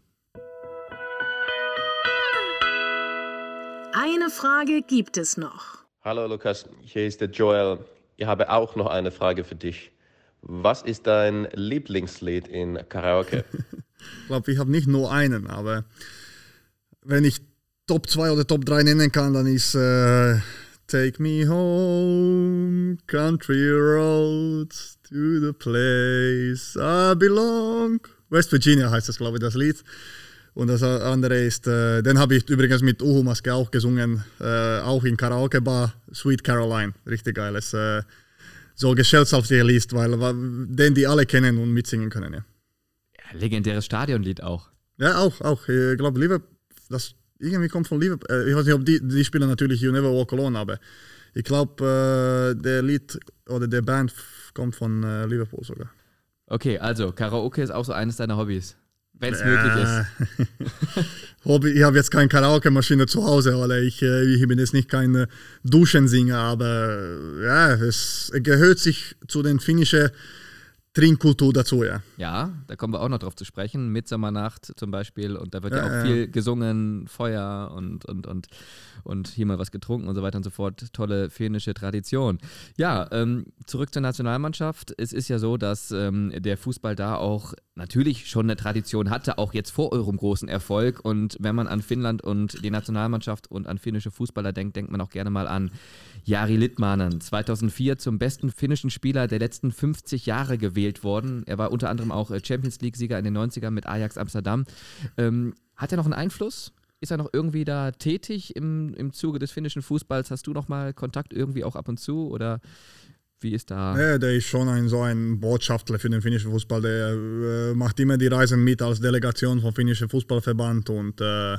Eine Frage gibt es noch. Hallo Lukas, hier ist der Joel. Ich habe auch noch eine Frage für dich. Was ist dein Lieblingslied in Karaoke? ich glaube, ich habe nicht nur einen, aber wenn ich Top 2 oder Top 3 nennen kann, dann ist äh, Take Me Home, Country Roads to the Place I Belong. West Virginia heißt das, glaube ich, das Lied. Und das andere ist, äh, den habe ich übrigens mit Uhu Maske auch gesungen, äh, auch in Karaoke Bar, Sweet Caroline. Richtig geiles, äh, so gesellschaftlicher Lied, weil, weil den die alle kennen und mitsingen können. Ja. ja legendäres Stadionlied auch. Ja, auch, auch. Ich glaube, Liverpool das irgendwie kommt von Liverpool. Äh, ich weiß nicht, ob die, die spielen natürlich You Never Walk Alone, aber ich glaube, äh, der Lied oder der Band kommt von äh, Liverpool sogar. Okay, also Karaoke ist auch so eines deiner Hobbys. Wenn es möglich ist. Hobby, ich habe jetzt keine Karaoke-Maschine zu Hause, weil ich, ich bin jetzt nicht kein Duschensinger, aber ja, es gehört sich zu den finnischen Trinkkultur dazu, ja. Ja, da kommen wir auch noch drauf zu sprechen. Mitsommernacht zum Beispiel. Und da wird ja, ja auch viel gesungen, Feuer und, und, und, und hier mal was getrunken und so weiter und so fort. Tolle finnische Tradition. Ja, ähm, zurück zur Nationalmannschaft. Es ist ja so, dass ähm, der Fußball da auch natürlich schon eine Tradition hatte, auch jetzt vor eurem großen Erfolg. Und wenn man an Finnland und die Nationalmannschaft und an finnische Fußballer denkt, denkt man auch gerne mal an Jari Littmanen. 2004 zum besten finnischen Spieler der letzten 50 Jahre gewählt worden. Er war unter anderem auch äh, Champions League-Sieger in den 90ern mit Ajax Amsterdam. Ähm, Hat er noch einen Einfluss? Ist er noch irgendwie da tätig im, im Zuge des finnischen Fußballs? Hast du noch mal Kontakt irgendwie auch ab und zu oder wie ist da? Ja, der ist schon ein, so ein Botschafter für den finnischen Fußball. Der äh, macht immer die Reisen mit als Delegation vom finnischen Fußballverband und äh,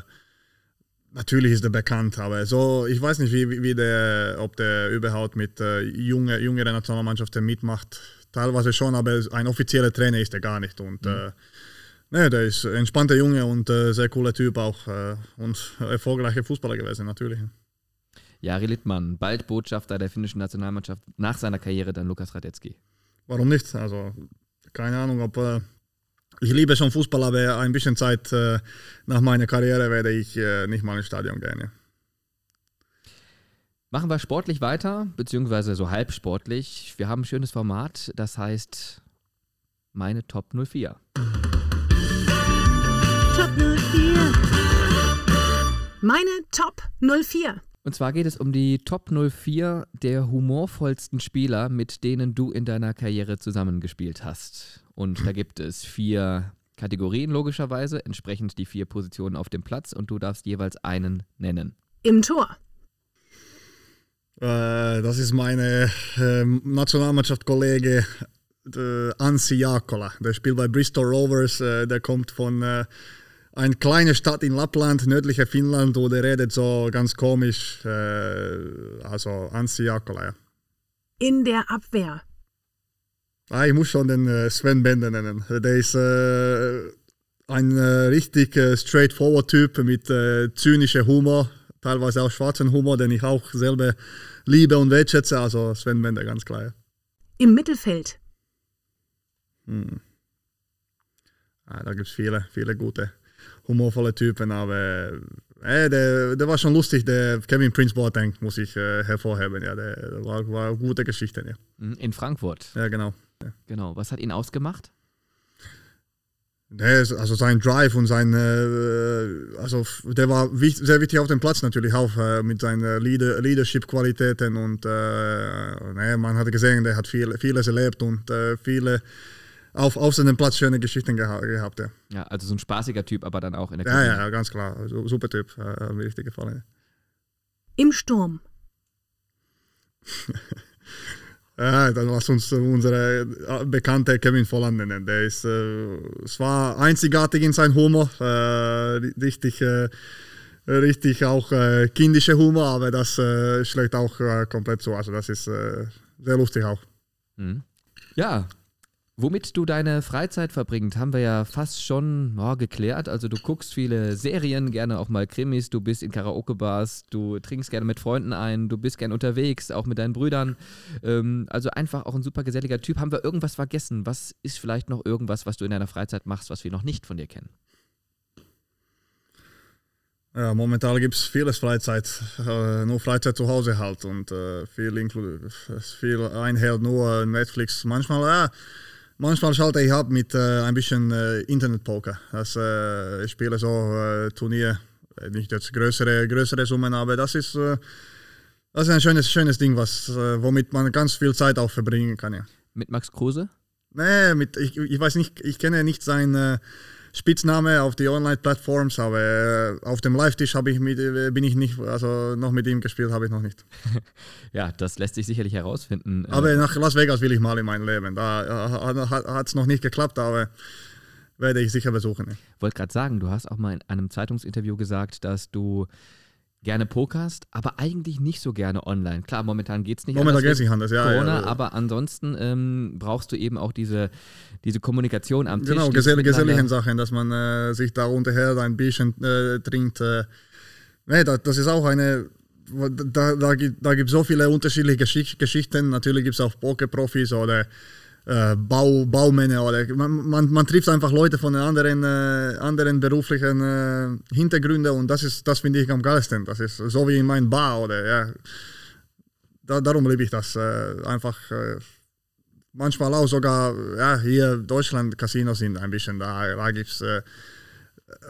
natürlich ist er bekannt, aber so, ich weiß nicht, wie, wie der, ob der überhaupt mit äh, junge, jüngeren Nationalmannschaften mitmacht. Teilweise schon, aber ein offizieller Trainer ist er gar nicht. Und mhm. äh, ne, der ist ein entspannter Junge und äh, sehr cooler Typ auch äh, und erfolgreicher Fußballer gewesen, natürlich. Jari Littmann, bald Botschafter der finnischen Nationalmannschaft, nach seiner Karriere dann Lukas Radetzky. Warum nicht? Also, keine Ahnung, ob. Ich liebe schon Fußball, aber ein bisschen Zeit äh, nach meiner Karriere werde ich äh, nicht mal ins Stadion gehen. Ja. Machen wir sportlich weiter, beziehungsweise so halb sportlich. Wir haben ein schönes Format, das heißt meine Top 04. Top 04. Meine Top 04. Und zwar geht es um die Top 04 der humorvollsten Spieler, mit denen du in deiner Karriere zusammengespielt hast. Und da gibt es vier Kategorien logischerweise, entsprechend die vier Positionen auf dem Platz und du darfst jeweils einen nennen. Im Tor. Äh, das ist meine äh, Nationalmannschaft-Kollege äh, Ansi Jakola. Der spielt bei Bristol Rovers. Äh, der kommt von eine kleine Stadt in Lappland, nördlicher Finnland, wo der redet so ganz komisch. Äh, also Ansi Jakola, ja. In der Abwehr. Ah, ich muss schon den äh, Sven Bender nennen. Der ist äh, ein äh, richtig äh, straightforward Typ mit äh, zynischer Humor, teilweise auch schwarzen Humor, den ich auch selber liebe und wertschätze. Also Sven Bender, ganz klar. Im Mittelfeld. Hm. Ah, da gibt es viele, viele gute humorvolle Typen, aber äh, der, der war schon lustig. Der Kevin Prince Boateng muss ich äh, hervorheben. Ja, der war, war eine gute Geschichte. Ja. Mhm, in Frankfurt. Ja, genau. Ja. Genau. Was hat ihn ausgemacht? Der, also sein Drive und sein, äh, also der war wichtig, sehr wichtig auf dem Platz natürlich auch äh, mit seinen Leader, Leadership-Qualitäten und äh, ne, man hat gesehen, der hat viel, vieles erlebt und äh, viele auf, auf seinem Platz schöne Geschichten geha gehabt. Ja. ja, also so ein spaßiger Typ, aber dann auch in der Ja, Kabine. ja, ganz klar. Also, super Typ. Äh, mir richtig gefallen. Im Sturm. ja, dann lass uns unsere äh, bekannte Kevin Volland nennen. Der ist, äh, es war einzigartig in seinem Humor. Äh, richtig, äh, richtig auch äh, kindischer Humor, aber das schlägt auch komplett zu. Also das ist sehr lustig auch. Mhm. Ja, Womit du deine Freizeit verbringst, haben wir ja fast schon oh, geklärt. Also du guckst viele Serien, gerne auch mal Krimis, du bist in Karaoke-Bars, du trinkst gerne mit Freunden ein, du bist gerne unterwegs, auch mit deinen Brüdern. Ähm, also einfach auch ein super geselliger Typ. Haben wir irgendwas vergessen? Was ist vielleicht noch irgendwas, was du in deiner Freizeit machst, was wir noch nicht von dir kennen? Ja, momentan gibt es vieles Freizeit, äh, nur Freizeit zu Hause halt und äh, viel, viel einhält nur Netflix. Manchmal, ja Manchmal schalte ich ab mit äh, ein bisschen äh, Internetpoker. Das, äh, ich spiele so äh, Turnier, äh, nicht jetzt größere, größere Summen, aber das ist, äh, das ist ein schönes, schönes Ding, was, äh, womit man ganz viel Zeit auch verbringen kann. Ja. Mit Max Kruse? Nee, mit, ich, ich weiß nicht, ich kenne nicht sein Spitzname auf die Online-Plattforms, aber äh, auf dem Live-Tisch ich mit, äh, bin ich nicht, also noch mit ihm gespielt habe ich noch nicht. ja, das lässt sich sicherlich herausfinden. Äh. Aber nach Las Vegas will ich mal in mein Leben. Da hat es noch nicht geklappt, aber werde ich sicher besuchen. Ich wollte gerade sagen, du hast auch mal in einem Zeitungsinterview gesagt, dass du gerne pokerst, aber eigentlich nicht so gerne online. Klar, momentan geht es nicht momentan geht es nicht anders, ja. Corona, ja, aber ansonsten ähm, brauchst du eben auch diese, diese Kommunikation am Tisch. Genau, gesell geselligen Sachen, dass man äh, sich da unterhält, ein bisschen äh, trinkt. Äh. Nee, das, das ist auch eine, da, da, da gibt es so viele unterschiedliche Geschichten. Natürlich gibt es auch Pokerprofis oder äh, Bau, Baumänner oder man, man, man, trifft einfach Leute von anderen, äh, anderen beruflichen äh, Hintergründen und das das finde ich am geilsten. Das ist so wie in meinem Bar oder ja. Da, darum liebe ich das äh, einfach. Äh, manchmal auch sogar ja hier Deutschland Casinos sind ein bisschen da. Da gibt's äh,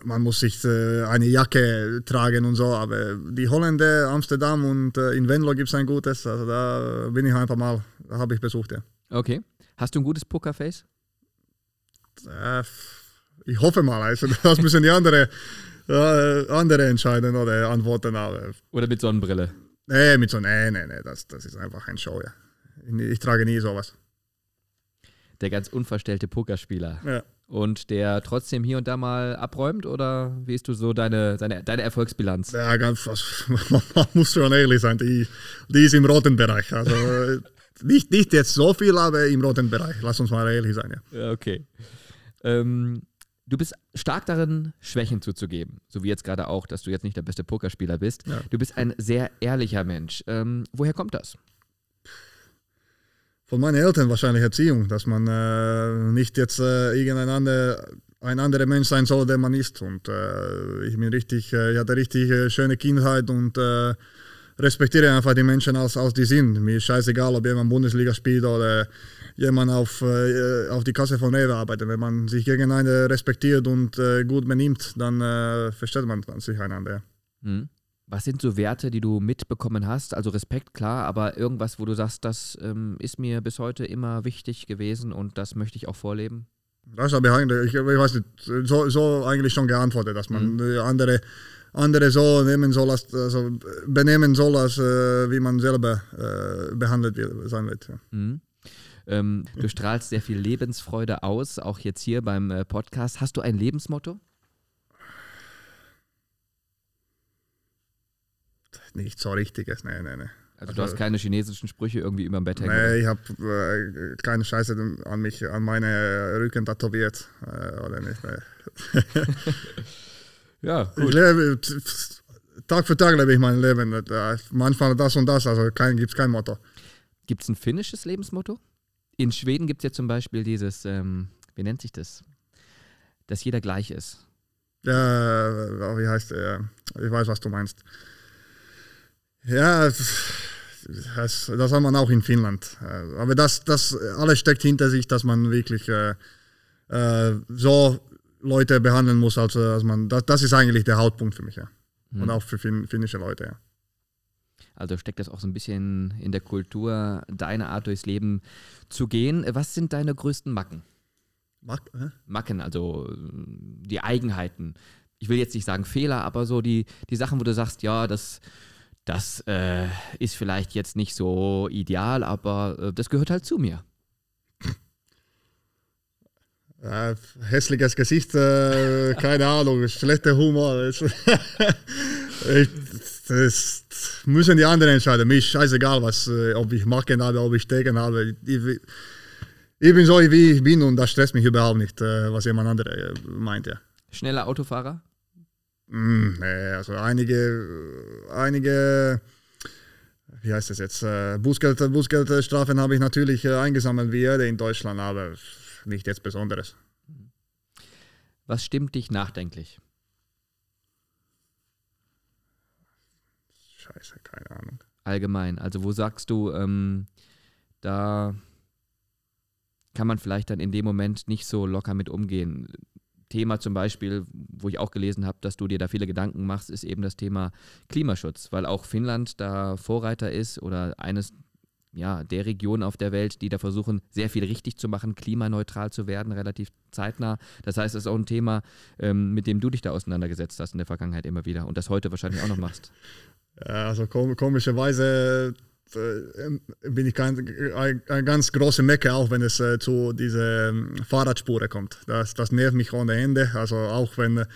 man muss sich eine Jacke tragen und so, aber die Holländer, Amsterdam und in Venlo gibt es ein gutes, also da bin ich einfach mal, habe ich besucht, ja. Okay. Hast du ein gutes Pokerface? Äh, ich hoffe mal. Also, das müssen die anderen äh, andere entscheiden oder antworten. Aber Oder mit Sonnenbrille? nee, mit so, nee, nee, nee, das, das ist einfach ein Show, ja. Ich, ich trage nie sowas. Der ganz unverstellte Pokerspieler. Ja. Und der trotzdem hier und da mal abräumt? Oder wie ist du so deine, deine, deine Erfolgsbilanz? Ja, ganz, was, man muss schon ehrlich sein, die, die ist im roten Bereich. Also nicht, nicht jetzt so viel, aber im roten Bereich. Lass uns mal ehrlich sein, ja. Ja, okay. Ähm, du bist stark darin, Schwächen zuzugeben. So wie jetzt gerade auch, dass du jetzt nicht der beste Pokerspieler bist. Ja. Du bist ein sehr ehrlicher Mensch. Ähm, woher kommt das? Von meinen Eltern wahrscheinlich Erziehung, dass man äh, nicht jetzt äh, irgendein ander, ein anderer Mensch sein soll, der man ist. Und äh, ich bin richtig, äh, ich hatte richtig äh, schöne Kindheit und äh, respektiere einfach die Menschen als, als die sind. Mir ist scheißegal, ob jemand Bundesliga spielt oder jemand auf, äh, auf die Kasse von Rewe arbeitet. Wenn man sich gegeneinander respektiert und äh, gut benimmt, dann äh, versteht man sich einander. ja. Hm? Was sind so Werte, die du mitbekommen hast? Also Respekt, klar, aber irgendwas, wo du sagst, das ähm, ist mir bis heute immer wichtig gewesen und das möchte ich auch vorleben? Das habe ich eigentlich, ich, ich weiß nicht, so, so eigentlich schon geantwortet, dass man äh, andere, andere so nehmen soll, als, also benehmen soll, als äh, wie man selber äh, behandelt wird, sein wird. Ja. Mhm. Ähm, du strahlst sehr viel Lebensfreude aus, auch jetzt hier beim äh, Podcast. Hast du ein Lebensmotto? Nicht so richtiges, nee, nee, nee. Also du hast keine chinesischen Sprüche irgendwie über dem Bett hängen. Nee, ich habe äh, keine Scheiße an mich, an meine Rücken tätowiert. Äh, oder nicht. Nee. Ja, Ich lebe, Tag für Tag lebe ich mein Leben. Äh, Manchmal das und das, also kein, gibt es kein Motto. Gibt es ein finnisches Lebensmotto? In Schweden gibt es ja zum Beispiel dieses, ähm, wie nennt sich das? Dass jeder gleich ist. Ja, wie heißt der? Ich weiß, was du meinst. Ja, das, das hat man auch in Finnland. Äh, Aber das, das alles steckt hinter sich, dass man wirklich äh, äh, so Leute behandeln muss, als, als man. Das, das ist eigentlich der Hauptpunkt für mich, ja. Hm. Und auch für fin finnische Leute, ja. Also steckt das auch so ein bisschen in der Kultur, deine Art durchs Leben zu gehen. Was sind deine größten Macken? Mag, hä? Macken, also äh, die Eigenheiten. Ich will jetzt nicht sagen Fehler, aber so die, die Sachen, wo du sagst, ja, das, das äh, ist vielleicht jetzt nicht so ideal, aber äh, das gehört halt zu mir. Äh, hässliches Gesicht, äh, keine Ahnung, schlechter Humor. Das, ich, das müssen die anderen entscheiden. Mir ist scheißegal, was, äh, ob ich Macken habe, ob ich Stegen habe. Ich, ich bin so, wie ich bin und das stresst mich überhaupt nicht, äh, was jemand anderes äh, meint. Ja. Schneller Autofahrer? Mm, nee, also einige, einige, wie heißt das jetzt, Bußgeld, Bußgeldstrafen habe ich natürlich eingesammelt wie jeder in Deutschland, aber nicht jetzt Besonderes. Was stimmt dich nachdenklich? Scheiße, keine Ahnung. Allgemein. Also wo sagst du, ähm, da kann man vielleicht dann in dem Moment nicht so locker mit umgehen. Thema zum Beispiel, wo ich auch gelesen habe, dass du dir da viele Gedanken machst, ist eben das Thema Klimaschutz, weil auch Finnland da Vorreiter ist oder eines ja, der Regionen auf der Welt, die da versuchen, sehr viel richtig zu machen, klimaneutral zu werden, relativ zeitnah. Das heißt, es ist auch ein Thema, ähm, mit dem du dich da auseinandergesetzt hast in der Vergangenheit immer wieder und das heute wahrscheinlich auch noch machst. Also kom komischerweise äh, bin ich kein, ein, ein ganz großer Mecker, auch wenn es äh, zu diesen Fahrradspuren kommt. Das, das nervt mich ohne Ende. Also auch wenn äh,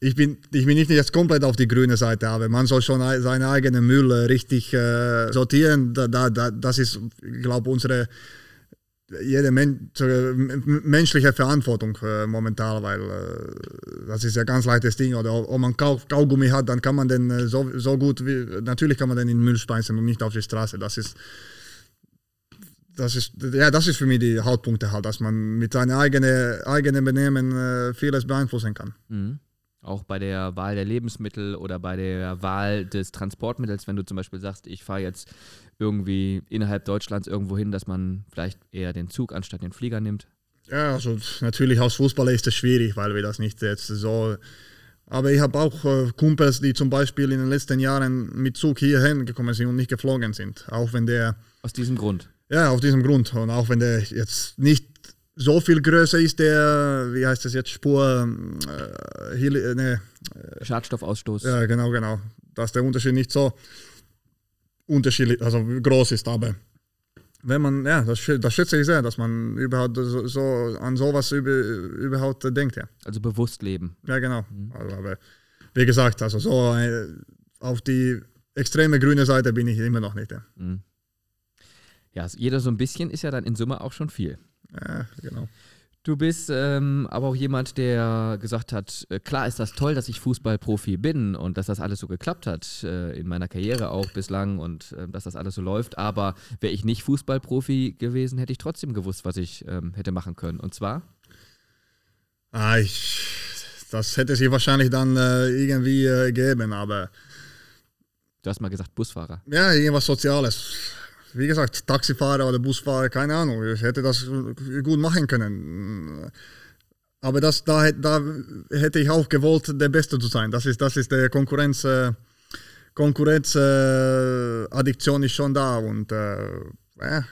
ich bin, ich bin nicht jetzt komplett auf die grüne Seite, aber man soll schon ei- seine eigenen Müll richtig äh, sortieren. Da, da, da, das ist, ich glaube, unsere jede Men menschliche Verantwortung äh, momentan, weil äh, das ist ja ganz leichtes Ding. Oder ob man Kau Kaugummi hat, dann kann man den äh, so, so gut wie, natürlich kann man den in den Müll speisen und nicht auf die Straße. Das ist, das ist, ja, das ist für mich die Hauptpunkte halt, dass man mit seinem eigenen, eigenen Benehmen äh, vieles beeinflussen kann. Mhm. Auch bei der Wahl der Lebensmittel oder bei der Wahl des Transportmittels, wenn du zum Beispiel sagst, ich fahre jetzt irgendwie innerhalb Deutschlands irgendwo hin, dass man vielleicht eher den Zug anstatt den Flieger nimmt. Ja, also natürlich als Fußballer ist es schwierig, weil wir das nicht jetzt so. Aber ich habe auch äh, Kumpels, die zum Beispiel in den letzten Jahren mit Zug hierhin gekommen sind und nicht geflogen sind. Auch wenn der, Aus diesem Grund. ja, auf diesem Grund. Und auch wenn der jetzt nicht so viel größer ist der, wie heißt das jetzt, Spur, äh, Heli- ne, Schadstoffausstoß. ja, genau, genau, dass der Unterschied nicht so unterschiedlich, also groß ist, aber wenn man, ja, das, das schätze ich sehr, dass man überhaupt so, so an sowas über, überhaupt denkt, ja. Also bewusst leben. Ja, genau. Also, aber wie gesagt, also so äh, auf die extreme grüne Seite bin ich immer noch nicht. Ja, Ja, also jeder so ein bisschen ist ja dann in Summe auch schon viel. Ja genau. Du bist ähm, aber auch jemand, der gesagt hat, äh, klar ist das toll, dass ich Fußballprofi bin und dass das alles so geklappt hat, äh, in meiner Karriere auch bislang und äh, dass das alles so läuft, aber wäre ich nicht Fußballprofi gewesen, hätte ich trotzdem gewusst, was ich ähm, hätte machen können. Und zwar? Ah, ich, das hätte sich wahrscheinlich dann äh, irgendwie äh, gegeben, aber Du hast mal gesagt, Busfahrer. ja, irgendwas Soziales. Wie gesagt, Taxifahrer oder Busfahrer, keine Ahnung. Ich hätte das gut machen können. Aber das, da, da hätte ich auch gewollt, der Beste zu sein. Das ist, das ist der Konkurrenz. Äh, Konkurrenz, äh, ist schon da und äh, ja,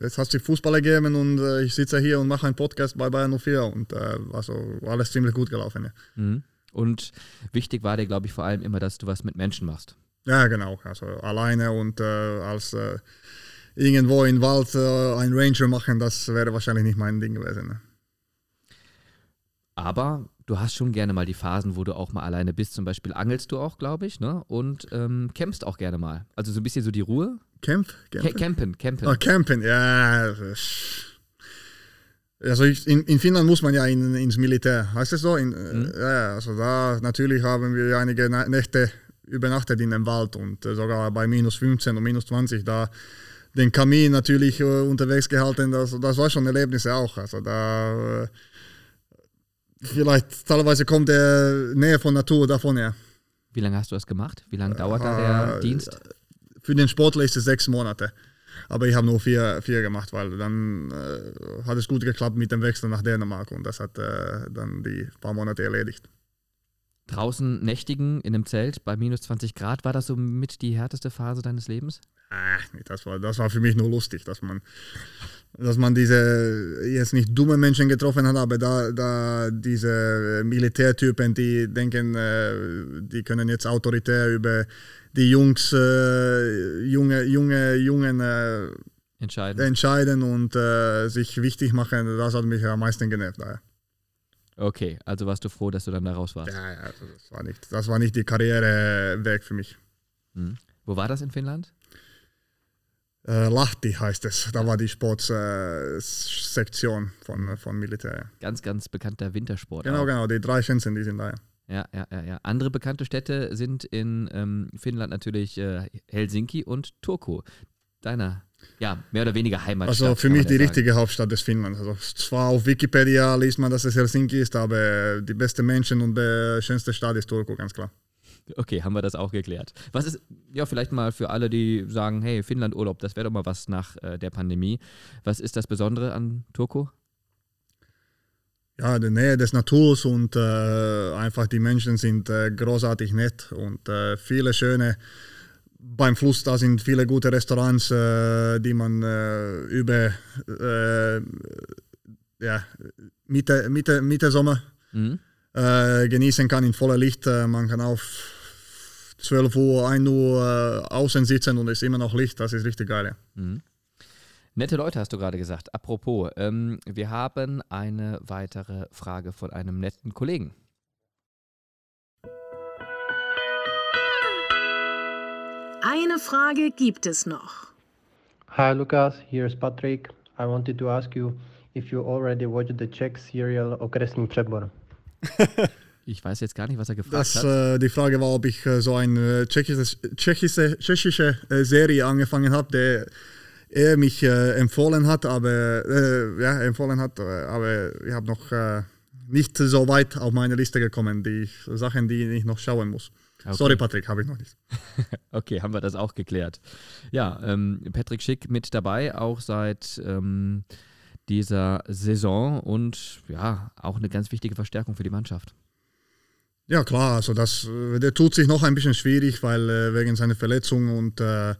jetzt hast du Fußball gegeben und äh, ich sitze hier und mache einen Podcast bei Bayern 04 und äh, also alles ziemlich gut gelaufen. Ja, Mhm. Und wichtig war dir, glaube ich, vor allem immer, dass du was mit Menschen machst. Ja genau. Also alleine und äh, als äh, irgendwo im Wald äh, ein Ranger machen, das wäre wahrscheinlich nicht mein Ding gewesen. Ne? Aber du hast schon gerne mal die Phasen, wo du auch mal alleine bist. Zum Beispiel angelst du auch, glaube ich, ne? Und ähm, campst auch gerne mal. Also so ein bisschen so die Ruhe. Camp? Ca Camp? campen, campen. Ah, campen, ja. Also ich, in, in Finnland muss man ja in, ins Militär, heißt es so? In, äh, Ja, also da natürlich haben wir einige Nächte übernachtet in dem Wald und äh, sogar bei minus 15 und minus 20 da den Kamin natürlich äh, unterwegs gehalten, das, das war schon Erlebnisse auch. Also da äh, vielleicht teilweise kommt der Nähe von Natur davon her. Wie lange hast du das gemacht? Wie lange dauert da der äh, Dienst? Für den Sportler ist es sechs Monate. Aber ich habe nur vier, vier gemacht, weil dann äh, hat es gut geklappt mit dem Wechsel nach Dänemark und das hat äh, dann die paar Monate erledigt. Draußen nächtigen in einem Zelt bei minus 20 Grad, war das so mit die härteste Phase deines Lebens? Nee, das, war, das war für mich nur lustig, dass man, dass man diese jetzt nicht dumme Menschen getroffen hat, aber da, da diese Militärtypen, die denken, äh, die können jetzt autoritär über die Jungs, äh, junge, junge, jungen äh, Entscheidend. entscheiden und äh, sich wichtig machen, das hat mich am meisten genervt. Daher. Okay, also warst du froh, dass du dann da raus warst. Ja, ja, also das war nicht, das war nicht die Karriereweg für mich. Hm. Wo war das in Finnland? Äh, Lahti heißt es, da war die Sportsektion von, von Militär. Ganz, ganz bekannter Wintersport. Genau, auch. genau, die drei Schanzen, die sind da. ja. Ja, ja, ja, ja. Andere bekannte Städte sind in ähm, Finnland natürlich äh, Helsinki und Turku. Deiner, ja, mehr oder weniger Heimatstadt. Also für mich die sagen. richtige Hauptstadt des Finnlands. Also zwar auf Wikipedia liest man, dass es Helsinki ist, aber die beste Menschen und die schönste Stadt ist Turku, ganz klar. Okay, haben wir das auch geklärt. Was ist, ja, vielleicht mal für alle, die sagen, hey, Finnland Urlaub, das wäre doch mal was nach äh, der Pandemie. Was ist das Besondere an Turku? Ja, die Nähe des Naturs und äh, einfach die Menschen sind äh, großartig nett und äh, viele schöne. Beim Fluss, da sind viele gute Restaurants, äh, die man äh, über äh, ja, Mitte, Mitte, Mitte Sommer Mhm. äh, genießen kann in voller Licht. Äh, man kann auf 12 Uhr, 1 Uhr äh, außen sitzen und es ist immer noch Licht. Das ist richtig geil. Ja. Mhm. Nette Leute hast du gerade gesagt. Apropos, ähm, wir haben eine weitere Frage von einem netten Kollegen. Eine Frage gibt es noch. Hi Lucas, here's Patrick. I wanted to ask you if you already watched the Czech serial Okresní přebor. Ich weiß jetzt gar nicht, was er gefragt Das, hat. äh, die Frage war, ob ich äh, so eine tschechische, tschechische, tschechische äh, Serie angefangen habe, der er mich äh, empfohlen hat, aber äh, ja, empfohlen hat, äh, aber ich habe noch äh, nicht so weit auf meine Liste gekommen, die Sachen, die ich noch schauen muss. Okay. Sorry, Patrick, habe ich noch nicht. Okay, haben wir das auch geklärt. Ja, ähm, Patrick Schick mit dabei, auch seit ähm, dieser Saison und ja, auch eine ganz wichtige Verstärkung für die Mannschaft. Ja klar, also das, äh, der tut sich noch ein bisschen schwierig, weil äh, wegen seiner Verletzung und äh,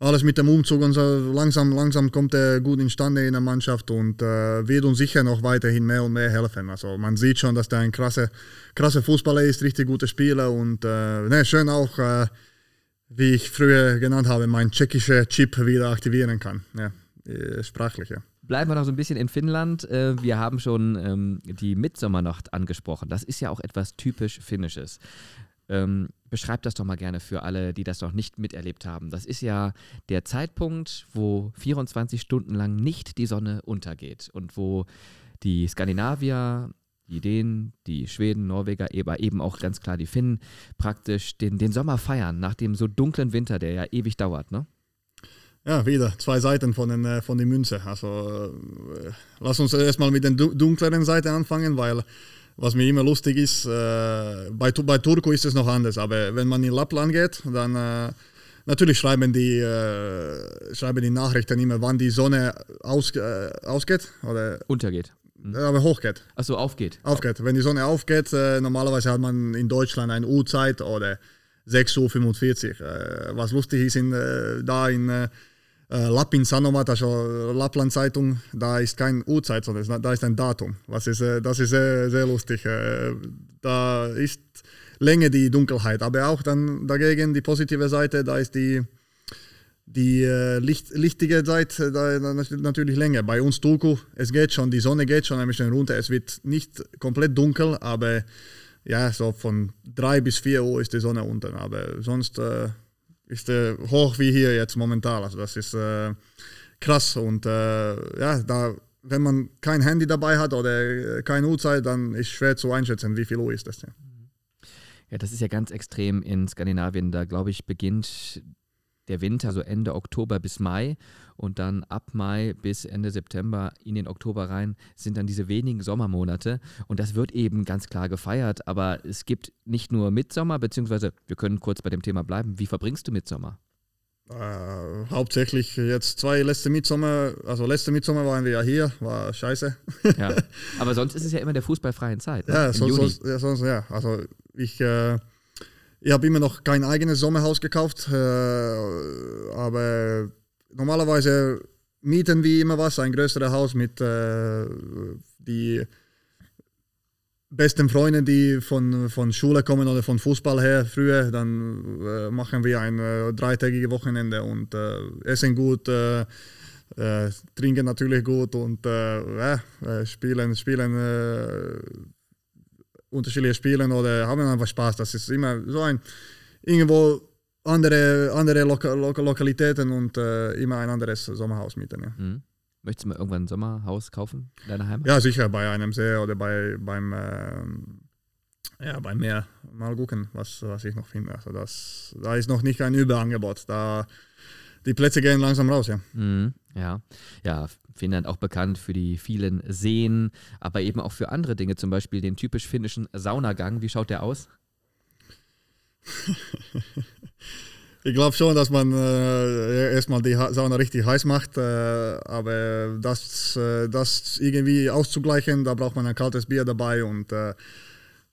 alles mit dem Umzug und so langsam, langsam kommt er gut instande in der Mannschaft und äh, wird uns sicher noch weiterhin mehr und mehr helfen. Also man sieht schon, dass der ein krasser krasse Fußballer ist, richtig guter Spieler und äh, ne, schön auch, äh, wie ich früher genannt habe, mein tschechischer Chip wieder aktivieren kann. Ja, äh, sprachlich, ja. Bleiben wir noch so ein bisschen in Finnland. Äh, wir haben schon ähm, die Mitsommernacht angesprochen. Das ist ja auch etwas typisch Finnisches. Ähm, beschreib das doch mal gerne für alle, die das noch nicht miterlebt haben. Das ist ja der Zeitpunkt, wo 24 Stunden lang nicht die Sonne untergeht und wo die Skandinavier, die Dänen, die Schweden, Norweger, aber eben auch ganz klar die Finnen praktisch den, den Sommer feiern, nach dem so dunklen Winter, der ja ewig dauert, ne? Ja, wieder zwei Seiten von, den, äh, von der Münze. Also äh, lass uns erstmal mit der dunkleren Seite anfangen, weil was mir immer lustig ist, äh, bei, bei Turku ist es noch anders, aber wenn man in Lappland geht, dann äh, natürlich schreiben die, äh, schreiben die Nachrichten immer, wann die Sonne aus, äh, ausgeht oder untergeht. Mhm. Aber hochgeht. Achso, aufgeht. Aufgeht. Wenn die Sonne aufgeht, äh, normalerweise hat man in Deutschland eine Uhrzeit oder 6.45 Uhr. Äh, was lustig ist, in, da in äh, Lapin Sanomat, also Lappland Zeitung, da ist kein Uhrzeit, sondern da ist ein Datum. Was ist, äh, das ist sehr, sehr lustig. Äh, da ist länger die Dunkelheit, aber auch dann dagegen die positive Seite, da ist die, die äh, Licht, lichtige Seite da, natürlich länger. Bei uns Turku, es geht schon, die Sonne geht schon ein bisschen runter. Es wird nicht komplett dunkel, aber ja, so von drei bis vier Uhr ist die Sonne unten. Aber sonst äh, ist äh, hoch wie hier jetzt momentan. Also das ist äh, krass. Und äh, ja, da, wenn man kein Handy dabei hat oder äh, keine Uhrzeit, dann ist schwer zu einschätzen, wie viel Uhr ist das. Ja. ja, das ist ja ganz extrem in Skandinavien. Da glaube ich, beginnt der Winter, so Ende Oktober bis Mai und dann ab Mai bis Ende September in den Oktober rein sind dann diese wenigen Sommermonate und das wird eben ganz klar gefeiert, aber es gibt nicht nur Mitsommer, beziehungsweise wir können kurz bei dem Thema bleiben. Wie verbringst du Mitsommer? Äh, hauptsächlich jetzt zwei letzte Mitsommer, also letzte Mitsommer waren wir ja hier, war scheiße. Ja, aber sonst ist es ja immer der fußballfreien Zeit. Ne? Ja, sonst, sonst, ja, sonst, ja, also ich äh, ich habe immer noch kein eigenes Sommerhaus gekauft, äh, aber normalerweise mieten wir immer was, ein größeres Haus mit äh, die besten Freunden, die von, von Schule kommen oder von Fußball her früher, dann äh, machen wir ein äh, dreitägiges Wochenende und äh, essen gut, äh, äh, trinken natürlich gut und spielen, spielen unterschiedliche Spielen oder haben einfach Spaß. Das ist immer so ein irgendwo andere, andere Loka Loka Lokalitäten und äh, immer ein anderes Sommerhaus mieten. Ja. Mhm. Möchtest du mal irgendwann ein Sommerhaus kaufen in deiner Heimat? Ja, sicher, bei einem See oder bei, beim, äh, ja, beim Meer. Mal gucken, was, was ich noch finde. Also das, da ist noch nicht ein Überangebot. Da, die Plätze gehen langsam raus, ja. Mhm, ja. Ja, Finnland auch bekannt für die vielen Seen, aber eben auch für andere Dinge, zum Beispiel den typisch finnischen Saunagang. Wie schaut der aus? ich glaube schon, dass man äh, erstmal die Sauna richtig heiß macht, äh, aber das, äh, das irgendwie auszugleichen, da braucht man ein kaltes Bier dabei und äh,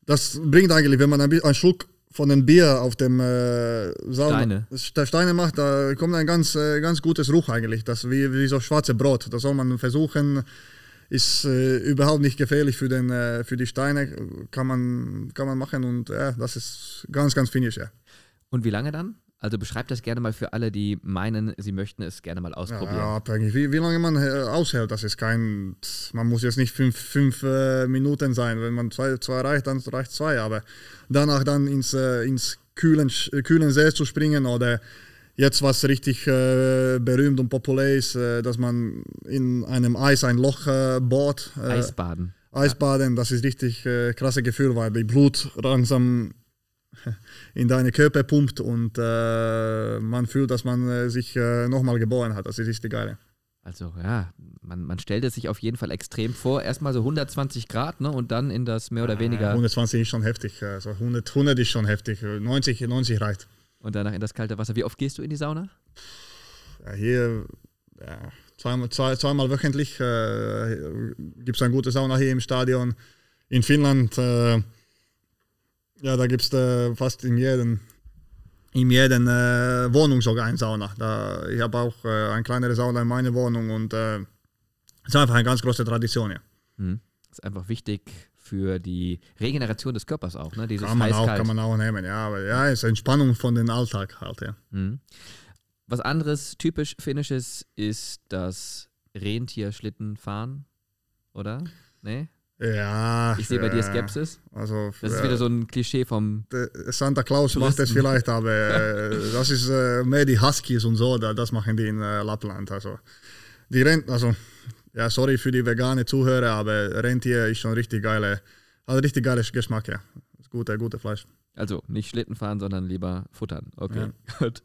das bringt eigentlich, wenn man ein, ein Schluck von dem Bier auf dem äh, Steine. Steine macht, da kommt ein ganz, äh, ganz gutes Ruch eigentlich. Das wie, wie so schwarze Brot. Da soll man versuchen, ist äh, überhaupt nicht gefährlich für, den, äh, für die Steine. Kann man, kann man machen und ja, das ist ganz, ganz finnisch. Ja. Und wie lange dann? Also beschreibt das gerne mal für alle, die meinen, sie möchten es gerne mal ausprobieren. Ja, abhängig, wie, wie lange man äh, aushält. Das ist kein, man muss jetzt nicht fünf, fünf äh, Minuten sein. Wenn man zwei, zwei reicht, dann reicht zwei. Aber danach dann ins, äh, ins kühlen, kühlen See zu springen oder jetzt was richtig äh, berühmt und populär ist, äh, dass man in einem Eis ein Loch äh, bohrt. Eisbaden. Eisbaden, das ist richtig äh, krasse Gefühl, weil die Blut langsam in deine Körper pumpt und äh, man fühlt, dass man äh, sich äh, nochmal geboren hat. Das ist richtig geil. Also ja, man, man stellt es sich auf jeden Fall extrem vor. Erstmal so 120 Grad ne, und dann in das mehr oder weniger. 120 ist schon heftig. Also 100, 100 ist schon heftig. 90, 90 reicht. Und danach in das kalte Wasser. Wie oft gehst du in die Sauna? Ja, hier ja, zweimal, zwei, zweimal wöchentlich äh, gibt es eine gute Sauna hier im Stadion. In Finnland äh, ja, da gibt es äh, fast in jedem, in jeder äh, Wohnung sogar eine Sauna. Da, ich habe auch äh, eine kleinere Sauna in meiner Wohnung und es äh, ist einfach eine ganz große Tradition. Ja. Mhm. Ist einfach wichtig für die Regeneration des Körpers auch, ne? Dieses kann man auch, kann man auch nehmen, ja, aber ja, ist Entspannung von den Alltag halt, ja. Mhm. Was anderes typisch Finnisches ist das Rentierschlittenfahren, oder? Nee? Ja. Ich sehe bei dir Skepsis. Also, das ist wieder so ein Klischee vom. Santa Claus Touristen. macht das vielleicht, aber äh, das ist äh, mehr die Huskies und so, das machen die in äh, Lappland. Also, die Rent, also, ja, sorry für die vegane Zuhörer, aber Rentier ist schon richtig geile, hat richtig geiles Geschmack, ja. Gute, gute Fleisch. Also nicht Schlitten fahren, sondern lieber futtern. Okay, ja. gut.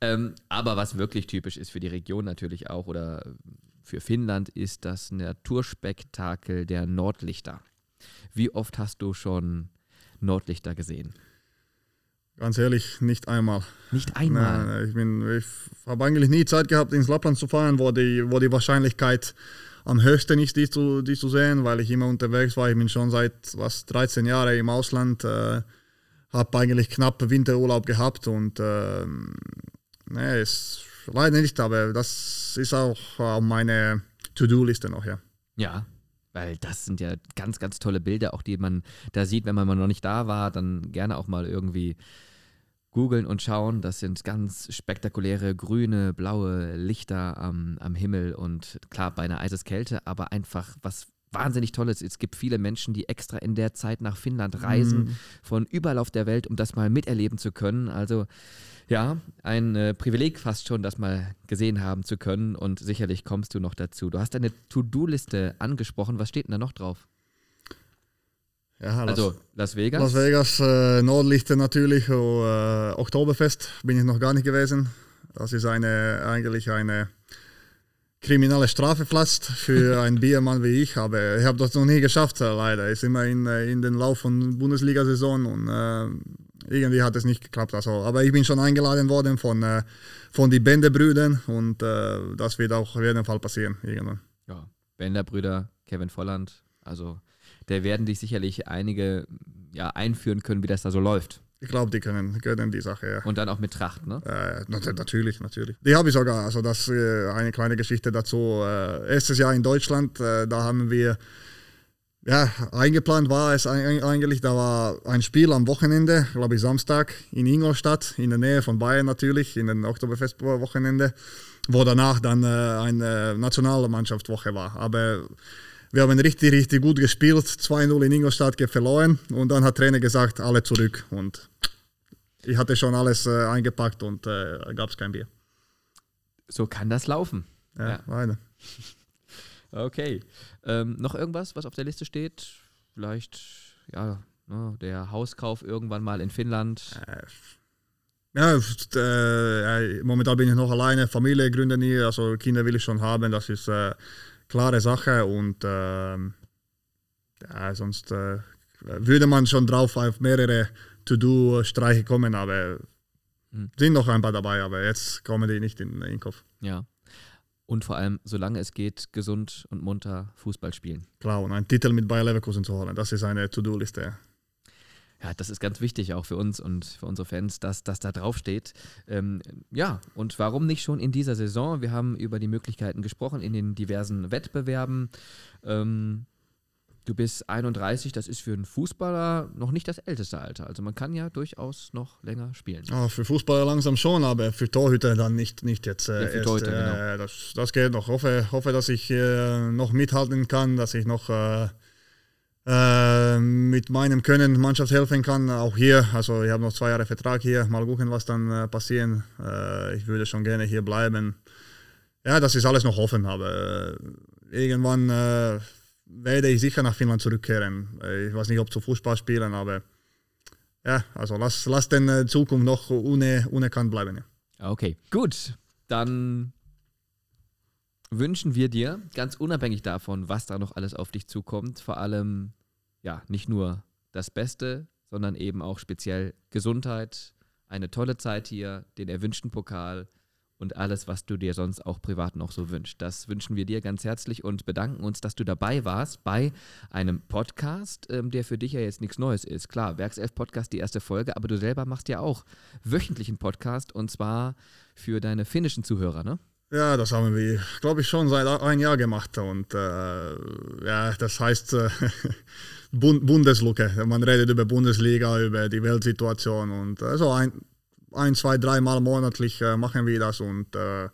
Ähm, aber was wirklich typisch ist für die Region natürlich auch oder für Finnland ist das Naturspektakel der Nordlichter. Wie oft hast du schon Nordlichter gesehen? Ganz ehrlich, nicht einmal. Nicht einmal? Nein, ich, bin, ich habe eigentlich nie Zeit gehabt, ins Lappland zu fahren, wo die, wo die Wahrscheinlichkeit am höchsten ist, die zu, die zu sehen, weil ich immer unterwegs war. Ich bin schon seit was, 13 Jahren im Ausland, äh, habe eigentlich knapp Winterurlaub gehabt und äh, nee, es leider nicht, aber das ist auch auf meine To-Do-Liste noch, ja. Ja, weil das sind ja ganz, ganz tolle Bilder, auch die man da sieht, wenn man mal noch nicht da war, dann gerne auch mal irgendwie googeln und schauen. Das sind ganz spektakuläre grüne, blaue Lichter am, am Himmel und klar bei einer Eiseskälte, aber einfach was wahnsinnig Tolles. Es gibt viele Menschen, die extra in der Zeit nach Finnland reisen, mm. von überall auf der Welt, um das mal miterleben zu können. Also ja, ein äh, Privileg fast schon, das mal gesehen haben zu können und sicherlich kommst du noch dazu. Du hast deine To-Do-Liste angesprochen. Was steht denn da noch drauf? Ja, also Las Vegas. Las Vegas, äh, Nordlichter natürlich, oh, äh, Oktoberfest bin ich noch gar nicht gewesen. Das ist eine, eigentlich eine kriminelle Strafe fast für einen Biermann wie ich, aber ich habe das noch nie geschafft, äh, leider. Ist immer in, äh, in den Lauf von Bundesliga-Saison und äh, irgendwie hat es nicht geklappt. Also, aber ich bin schon eingeladen worden von, äh, von den Bänderbrüdern und äh, das wird auch auf jeden Fall passieren irgendwann. Ja, Bänderbrüder, Kevin Volland, also der werden dich sicherlich einige ja, einführen können, wie das da so läuft. Ich glaube, die können, können die Sache, ja. Und dann auch mit Tracht, ne? Äh, natürlich, natürlich. Die habe ich sogar, also das äh, eine kleine Geschichte dazu. Äh, erstes Jahr in Deutschland, äh, da haben wir ja, eingeplant war es eigentlich, da war ein Spiel am Wochenende, glaube ich Samstag, in Ingolstadt, in der Nähe von Bayern natürlich, in den Oktoberfest-Wochenende, wo danach dann äh, eine Nationalmannschaftswoche war. Aber wir haben richtig, richtig gut gespielt, 2-0 in Ingolstadt verloren und dann hat der Trainer gesagt, alle zurück und ich hatte schon alles äh, eingepackt und äh, gab es kein Bier. So kann das laufen. Ja, ja. leider. Okay. Ähm, noch irgendwas, was auf der Liste steht? Vielleicht, ja, ne, der Hauskauf irgendwann mal in Finnland. Äh, ja, äh, momentan bin ich noch alleine, Familie gründen hier, also Kinder will ich schon haben, das ist äh, klare Sache und ähm, ja, sonst äh, würde man schon drauf auf mehrere To-Do-Streiche kommen, aber hm. sind noch ein paar dabei, aber jetzt kommen die nicht in, in den Kopf. Ja und vor allem, solange es geht, gesund und munter Fußball spielen. Klar, und einen Titel mit Bayer Leverkusen zu holen, das ist eine To-Do-Liste. Ja, das ist ganz wichtig auch für uns und für unsere Fans, dass das da draufsteht. Ähm, ja, und warum nicht schon in dieser Saison? Wir haben über die Möglichkeiten gesprochen in den diversen Wettbewerben. Ähm, Du bist 31, das ist für einen Fußballer noch nicht das älteste Alter. Also man kann ja durchaus noch länger spielen. Ja, für Fußballer langsam schon, aber für Torhüter dann nicht, nicht jetzt. Äh, ja, für Torhüter, äh, genau. das, das geht noch. Hoffe, hoffe, dass ich äh, noch mithalten kann, dass ich noch äh, mit meinem Können Mannschaft helfen kann. Auch hier, also ich habe noch zwei Jahre Vertrag hier. Mal gucken, was dann äh, passieren. ich würde schon gerne hier bleiben. Ja, das ist alles noch offen, aber irgendwann werde ich sicher nach Finnland zurückkehren. Ich weiß nicht, ob zu Fußball spielen, aber ja, also lass, lass den äh, Zukunft noch une, unerkannt bleiben. Ja. Okay, gut. Dann wünschen wir dir, ganz unabhängig davon, was da noch alles auf dich zukommt, vor allem ja nicht nur das Beste, sondern eben auch speziell Gesundheit, eine tolle Zeit hier, den erwünschten Pokal und alles, was du dir sonst auch privat noch so wünschst. Das wünschen wir dir ganz herzlich und bedanken uns, dass du dabei warst bei einem Podcast, ähm, der für dich ja jetzt nichts Neues ist. Klar, Werkself Podcast, die erste Folge, aber du selber machst ja auch wöchentlichen Podcast und zwar für deine finnischen Zuhörer, ne? Ja, das haben wir, glaube ich, schon seit ein Jahr gemacht. Und äh, ja, das heißt äh, Bundeslucke. Man redet über Bundesliga, über die Weltsituation und äh, so ein, ein, zwei, dreimal monatlich äh, machen wir das. Und äh,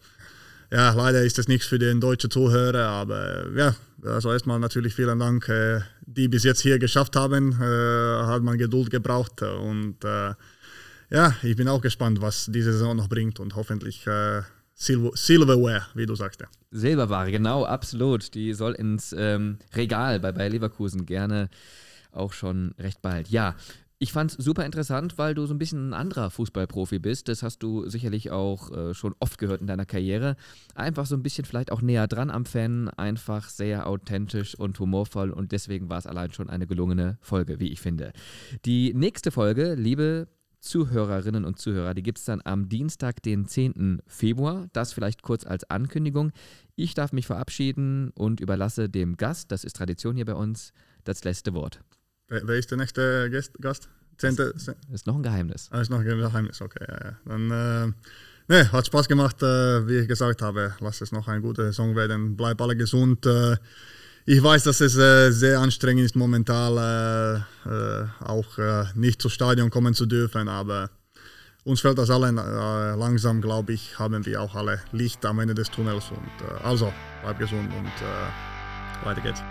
ja, leider ist das nichts für den deutschen Zuhörer, aber ja, also erstmal natürlich vielen Dank, die bis jetzt hier geschafft haben. Hat man Geduld gebraucht und ja, ich bin auch gespannt, was diese Saison noch bringt und hoffentlich Silver, Silverware, wie du sagst. Silberware, genau, absolut. Die soll ins ähm, Regal bei, bei Leverkusen gerne auch schon recht bald. Ja, ich fand es super interessant, weil du so ein bisschen ein anderer Fußballprofi bist. Das hast du sicherlich auch äh, schon oft gehört in deiner Karriere. Einfach so ein bisschen vielleicht auch näher dran am Fan, einfach sehr authentisch und humorvoll und deswegen war es allein schon eine gelungene Folge, wie ich finde. Die nächste Folge, liebe Zuhörerinnen und Zuhörer. Die gibt es dann am Dienstag, den 10. Februar. Das vielleicht kurz als Ankündigung. Ich darf mich verabschieden und überlasse dem Gast, das ist Tradition hier bei uns, das letzte Wort. Wer, wer ist der nächste Gast? Zehnte, das ist noch ein Geheimnis. Ah, ist noch ein Geheimnis, okay. Ja, ja. Dann, äh, ne, hat Spaß gemacht, äh, wie ich gesagt habe. Lass es noch ein guter Song werden. Bleib alle gesund. Äh, ich weiß, dass es äh, sehr anstrengend ist, momentan äh, äh, auch äh, nicht zu Stadion kommen zu dürfen, aber uns fällt das alle äh, langsam, glaube ich, haben wir auch alle Licht am Ende des Tunnels. Und, also, bleib gesund und weiter geht's.